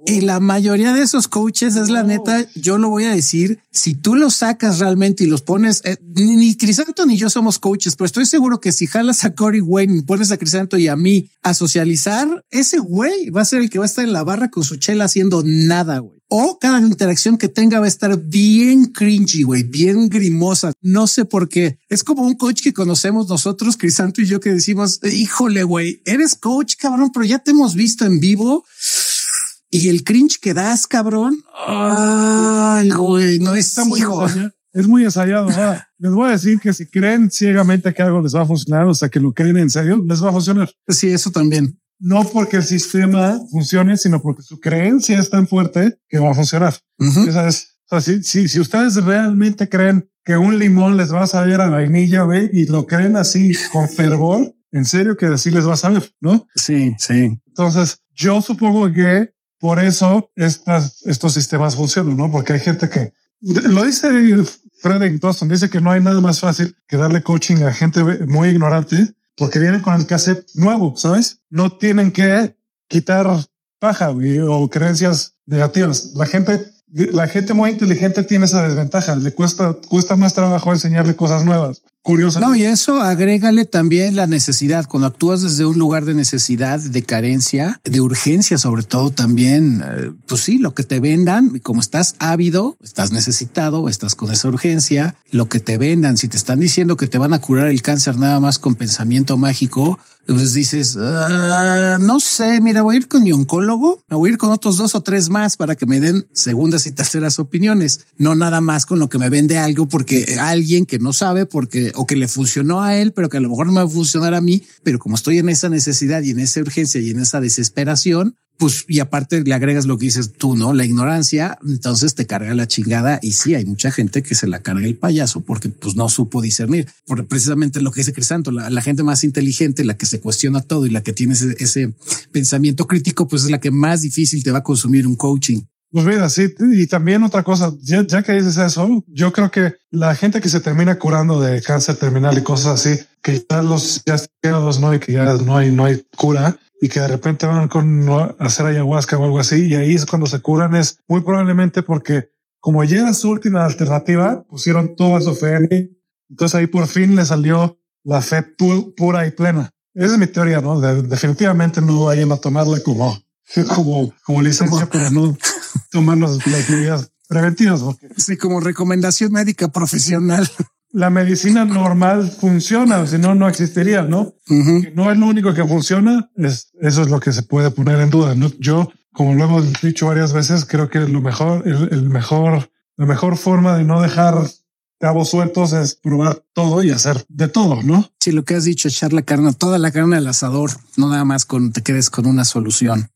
y la mayoría de esos coaches es la neta, yo lo voy a decir, si tú los sacas realmente y los pones, eh, ni Crisanto ni yo somos coaches, pero estoy seguro que si jalas a Corey Wayne, pones a Crisanto y a mí a socializar, ese güey va a ser el que va a estar en la barra con su chela haciendo nada, güey. O cada interacción que tenga va a estar bien cringy, güey, bien grimosa. No sé por qué. Es como un coach que conocemos nosotros, Crisanto y yo, que decimos, híjole, güey, eres coach, cabrón, pero ya te hemos visto en vivo y el cringe que das, cabrón. Ay, güey, no está muy Es muy ensayado. [LAUGHS] les voy a decir que si creen ciegamente que algo les va a funcionar, o sea, que lo creen en serio, les va a funcionar. Sí, eso también. No porque el sistema funcione, sino porque su creencia es tan fuerte que va a funcionar. Esa es, o sea, si, si, ustedes realmente creen que un limón les va a saber a vainilla, güey, y lo creen así con fervor, en serio que así les va a saber, ¿no? Sí, sí. Entonces, yo supongo que por eso estas, estos sistemas funcionan, ¿no? Porque hay gente que lo dice Frederick Dawson, dice que no hay nada más fácil que darle coaching a gente muy ignorante porque vienen con el cassette nuevo, ¿sabes? No tienen que quitar paja o creencias negativas. La gente, la gente muy inteligente tiene esa desventaja. Le cuesta, cuesta más trabajo enseñarle cosas nuevas No, y eso agrégale también la necesidad. Cuando actúas desde un lugar de necesidad, de carencia, de urgencia, sobre todo también, eh, pues sí, lo que te vendan, como estás ávido, estás necesitado, estás con esa urgencia, lo que te vendan, si te están diciendo que te van a curar el cáncer nada más con pensamiento mágico, entonces dices, ah, no sé, mira, voy a ir con mi oncólogo, me voy a ir con otros dos o tres más para que me den segundas y terceras opiniones, no nada más con lo que me vende algo porque alguien que no sabe porque o que le funcionó a él, pero que a lo mejor no me va a funcionar a mí, pero como estoy en esa necesidad y en esa urgencia y en esa desesperación, pues y aparte le agregas lo que dices tú, ¿no? La ignorancia, entonces te carga la chingada y sí, hay mucha gente que se la carga el payaso porque pues no supo discernir, por precisamente lo que dice Crisanto, la, la, gente más inteligente, la que se cuestiona todo y la que tiene ese, ese pensamiento crítico, pues es la que más difícil te va a consumir un coaching. Pues mira, sí, y también otra cosa, ya, ya, que dices eso, yo creo que la gente que se termina curando de cáncer terminal y cosas así, que ya los ya quedados no y que ya no hay, no hay cura y que de repente van con hacer ayahuasca o algo así y ahí es cuando se curan es muy probablemente porque como ya era su última alternativa, pusieron toda su fe. Entonces ahí por fin le salió la fe pura y plena. Esa es mi teoría, ¿no? definitivamente no vayan a tomarla como, [LAUGHS] como, como licencia para no tomar las medidas preventivas. Sí, como recomendación médica profesional. La medicina normal funciona, si no, no existiría, ¿no? No es lo único que funciona, es, eso es lo que se puede poner en duda. ¿no? Yo, como lo hemos dicho varias veces, creo que lo mejor, el mejor, la mejor forma de no dejar cabos sueltos es probar todo y hacer de todo, ¿no? Sí, lo que has dicho, echar la carne, toda la carne al asador, no nada más con te quedes con una solución.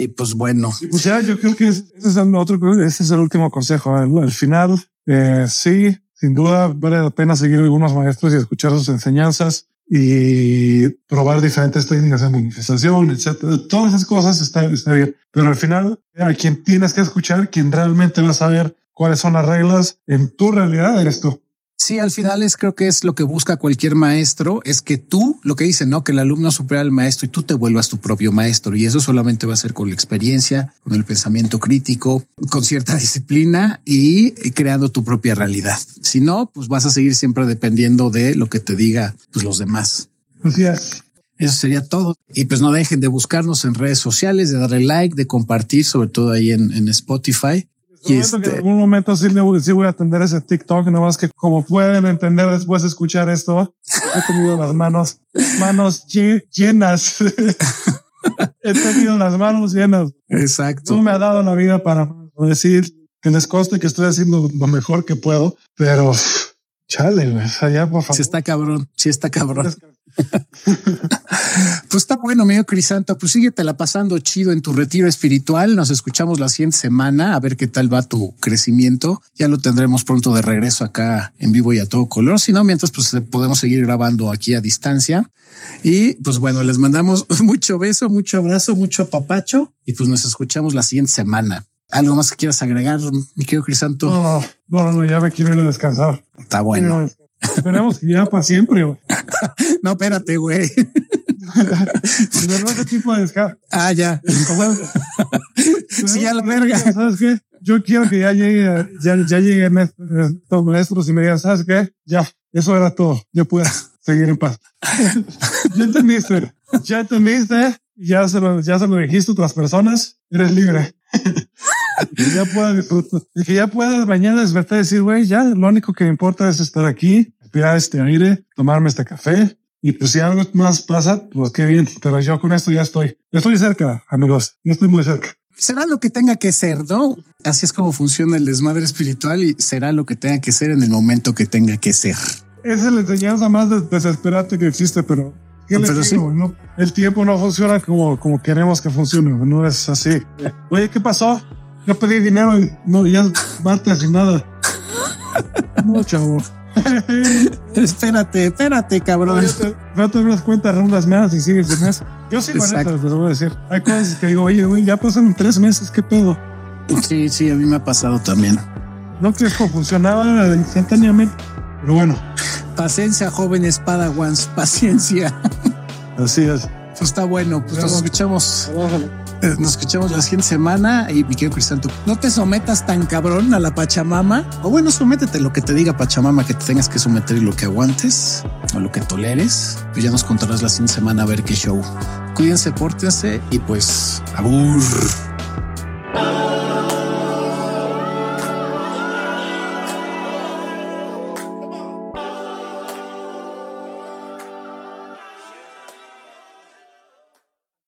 Y pues bueno. pues ya, yo creo que ese es el otro, ese es el último consejo. Al, final, eh, sí, sin duda vale la pena seguir algunos maestros y escuchar sus enseñanzas y probar diferentes técnicas de manifestación, etcétera. Todas esas cosas está, está bien. Pero al final, a quien tienes que escuchar, quien realmente va a saber cuáles son las reglas en tu realidad eres tú. Sí, al final es creo que es lo que busca cualquier maestro, es que tú, lo que dicen, ¿no? Que el alumno supera al maestro y tú te vuelvas tu propio maestro. Y eso solamente va a ser con la experiencia, con el pensamiento crítico, con cierta [LAUGHS] disciplina y creando tu propia realidad. Si no, pues vas a seguir siempre dependiendo de lo que te diga pues, los demás. Así es. Eso sería todo. Y pues no dejen de buscarnos en redes sociales, de darle like, de compartir, sobre todo ahí en, en Spotify. Este... en algún momento sí, sí voy a atender ese TikTok, no más que como pueden entender después de escuchar esto, he tenido las manos, manos llenas. [LAUGHS] he tenido las manos llenas. Exacto. No me ha dado la vida para decir que les conste que estoy haciendo lo mejor que puedo, pero chale, allá por favor. Sí está cabrón, sí está cabrón. [LAUGHS] pues está bueno, medio Crisanto. Pues síguete pasando chido en tu retiro espiritual. Nos escuchamos la siguiente semana a ver qué tal va tu crecimiento. Ya lo tendremos pronto de regreso acá en vivo y a todo color. Si no, mientras pues podemos seguir grabando aquí a distancia. Y pues bueno, les mandamos [LAUGHS] mucho beso, mucho abrazo, mucho apapacho y pues nos escuchamos la siguiente semana. ¿Algo más que quieras agregar, mi querido Crisanto? No, no, no, ya me quiero ir a descansar. Está bueno. Esperemos que ya para siempre. [LAUGHS] no, espérate, güey. [LAUGHS] ¿De tipo de descarga? Ah, ya. [LAUGHS] sí, a la verga. ¿Sabes qué? Yo quiero que ya llegue, ya, ya lleguen estos maestros y me digan, ¿sabes qué? Ya, eso era todo. Yo puedo seguir en paz. ya entendiste, ya entendiste, ya se lo, ya se lo dijiste a otras personas, eres libre. Que ya puedas ya puedas mañana despertar y decir, güey, ya lo único que me importa es estar aquí, respirar este aire, tomarme este café. Y pues si algo más pasa, pues qué bien. Pero yo con esto ya estoy, estoy cerca, amigos. Yo estoy muy cerca. Será lo que tenga que ser, ¿no? Así es como funciona el desmadre espiritual y será lo que tenga que ser en el momento que tenga que ser. Esa es la enseñanza más desesperante que existe, pero pero sí. no, el tiempo no funciona como, como queremos que funcione. No es así. Oye, ¿qué pasó? Yo pedí dinero y no, ya basta sin nada. No, chavo. [LAUGHS] espérate, espérate, cabrón. No te das cuenta, rondas más y sigues de mes. Yo sí, esto, les voy a decir. Hay cosas que digo, oye, güey, ya pasan tres meses, ¿qué pedo? Sí, sí, a mí me ha pasado también. No que funcionaba instantáneamente, pero bueno. Paciencia, jóvenes Padawans, paciencia. Así es. Pues está bueno, pues nos escuchamos. Nos escuchamos la siguiente semana y mi querido Crisanto, no te sometas tan cabrón a la Pachamama. O bueno, sométete lo que te diga Pachamama que te tengas que someter y lo que aguantes o lo que toleres. Pues ya nos contarás la siguiente semana a ver qué show. Cuídense, pórtense y pues abur.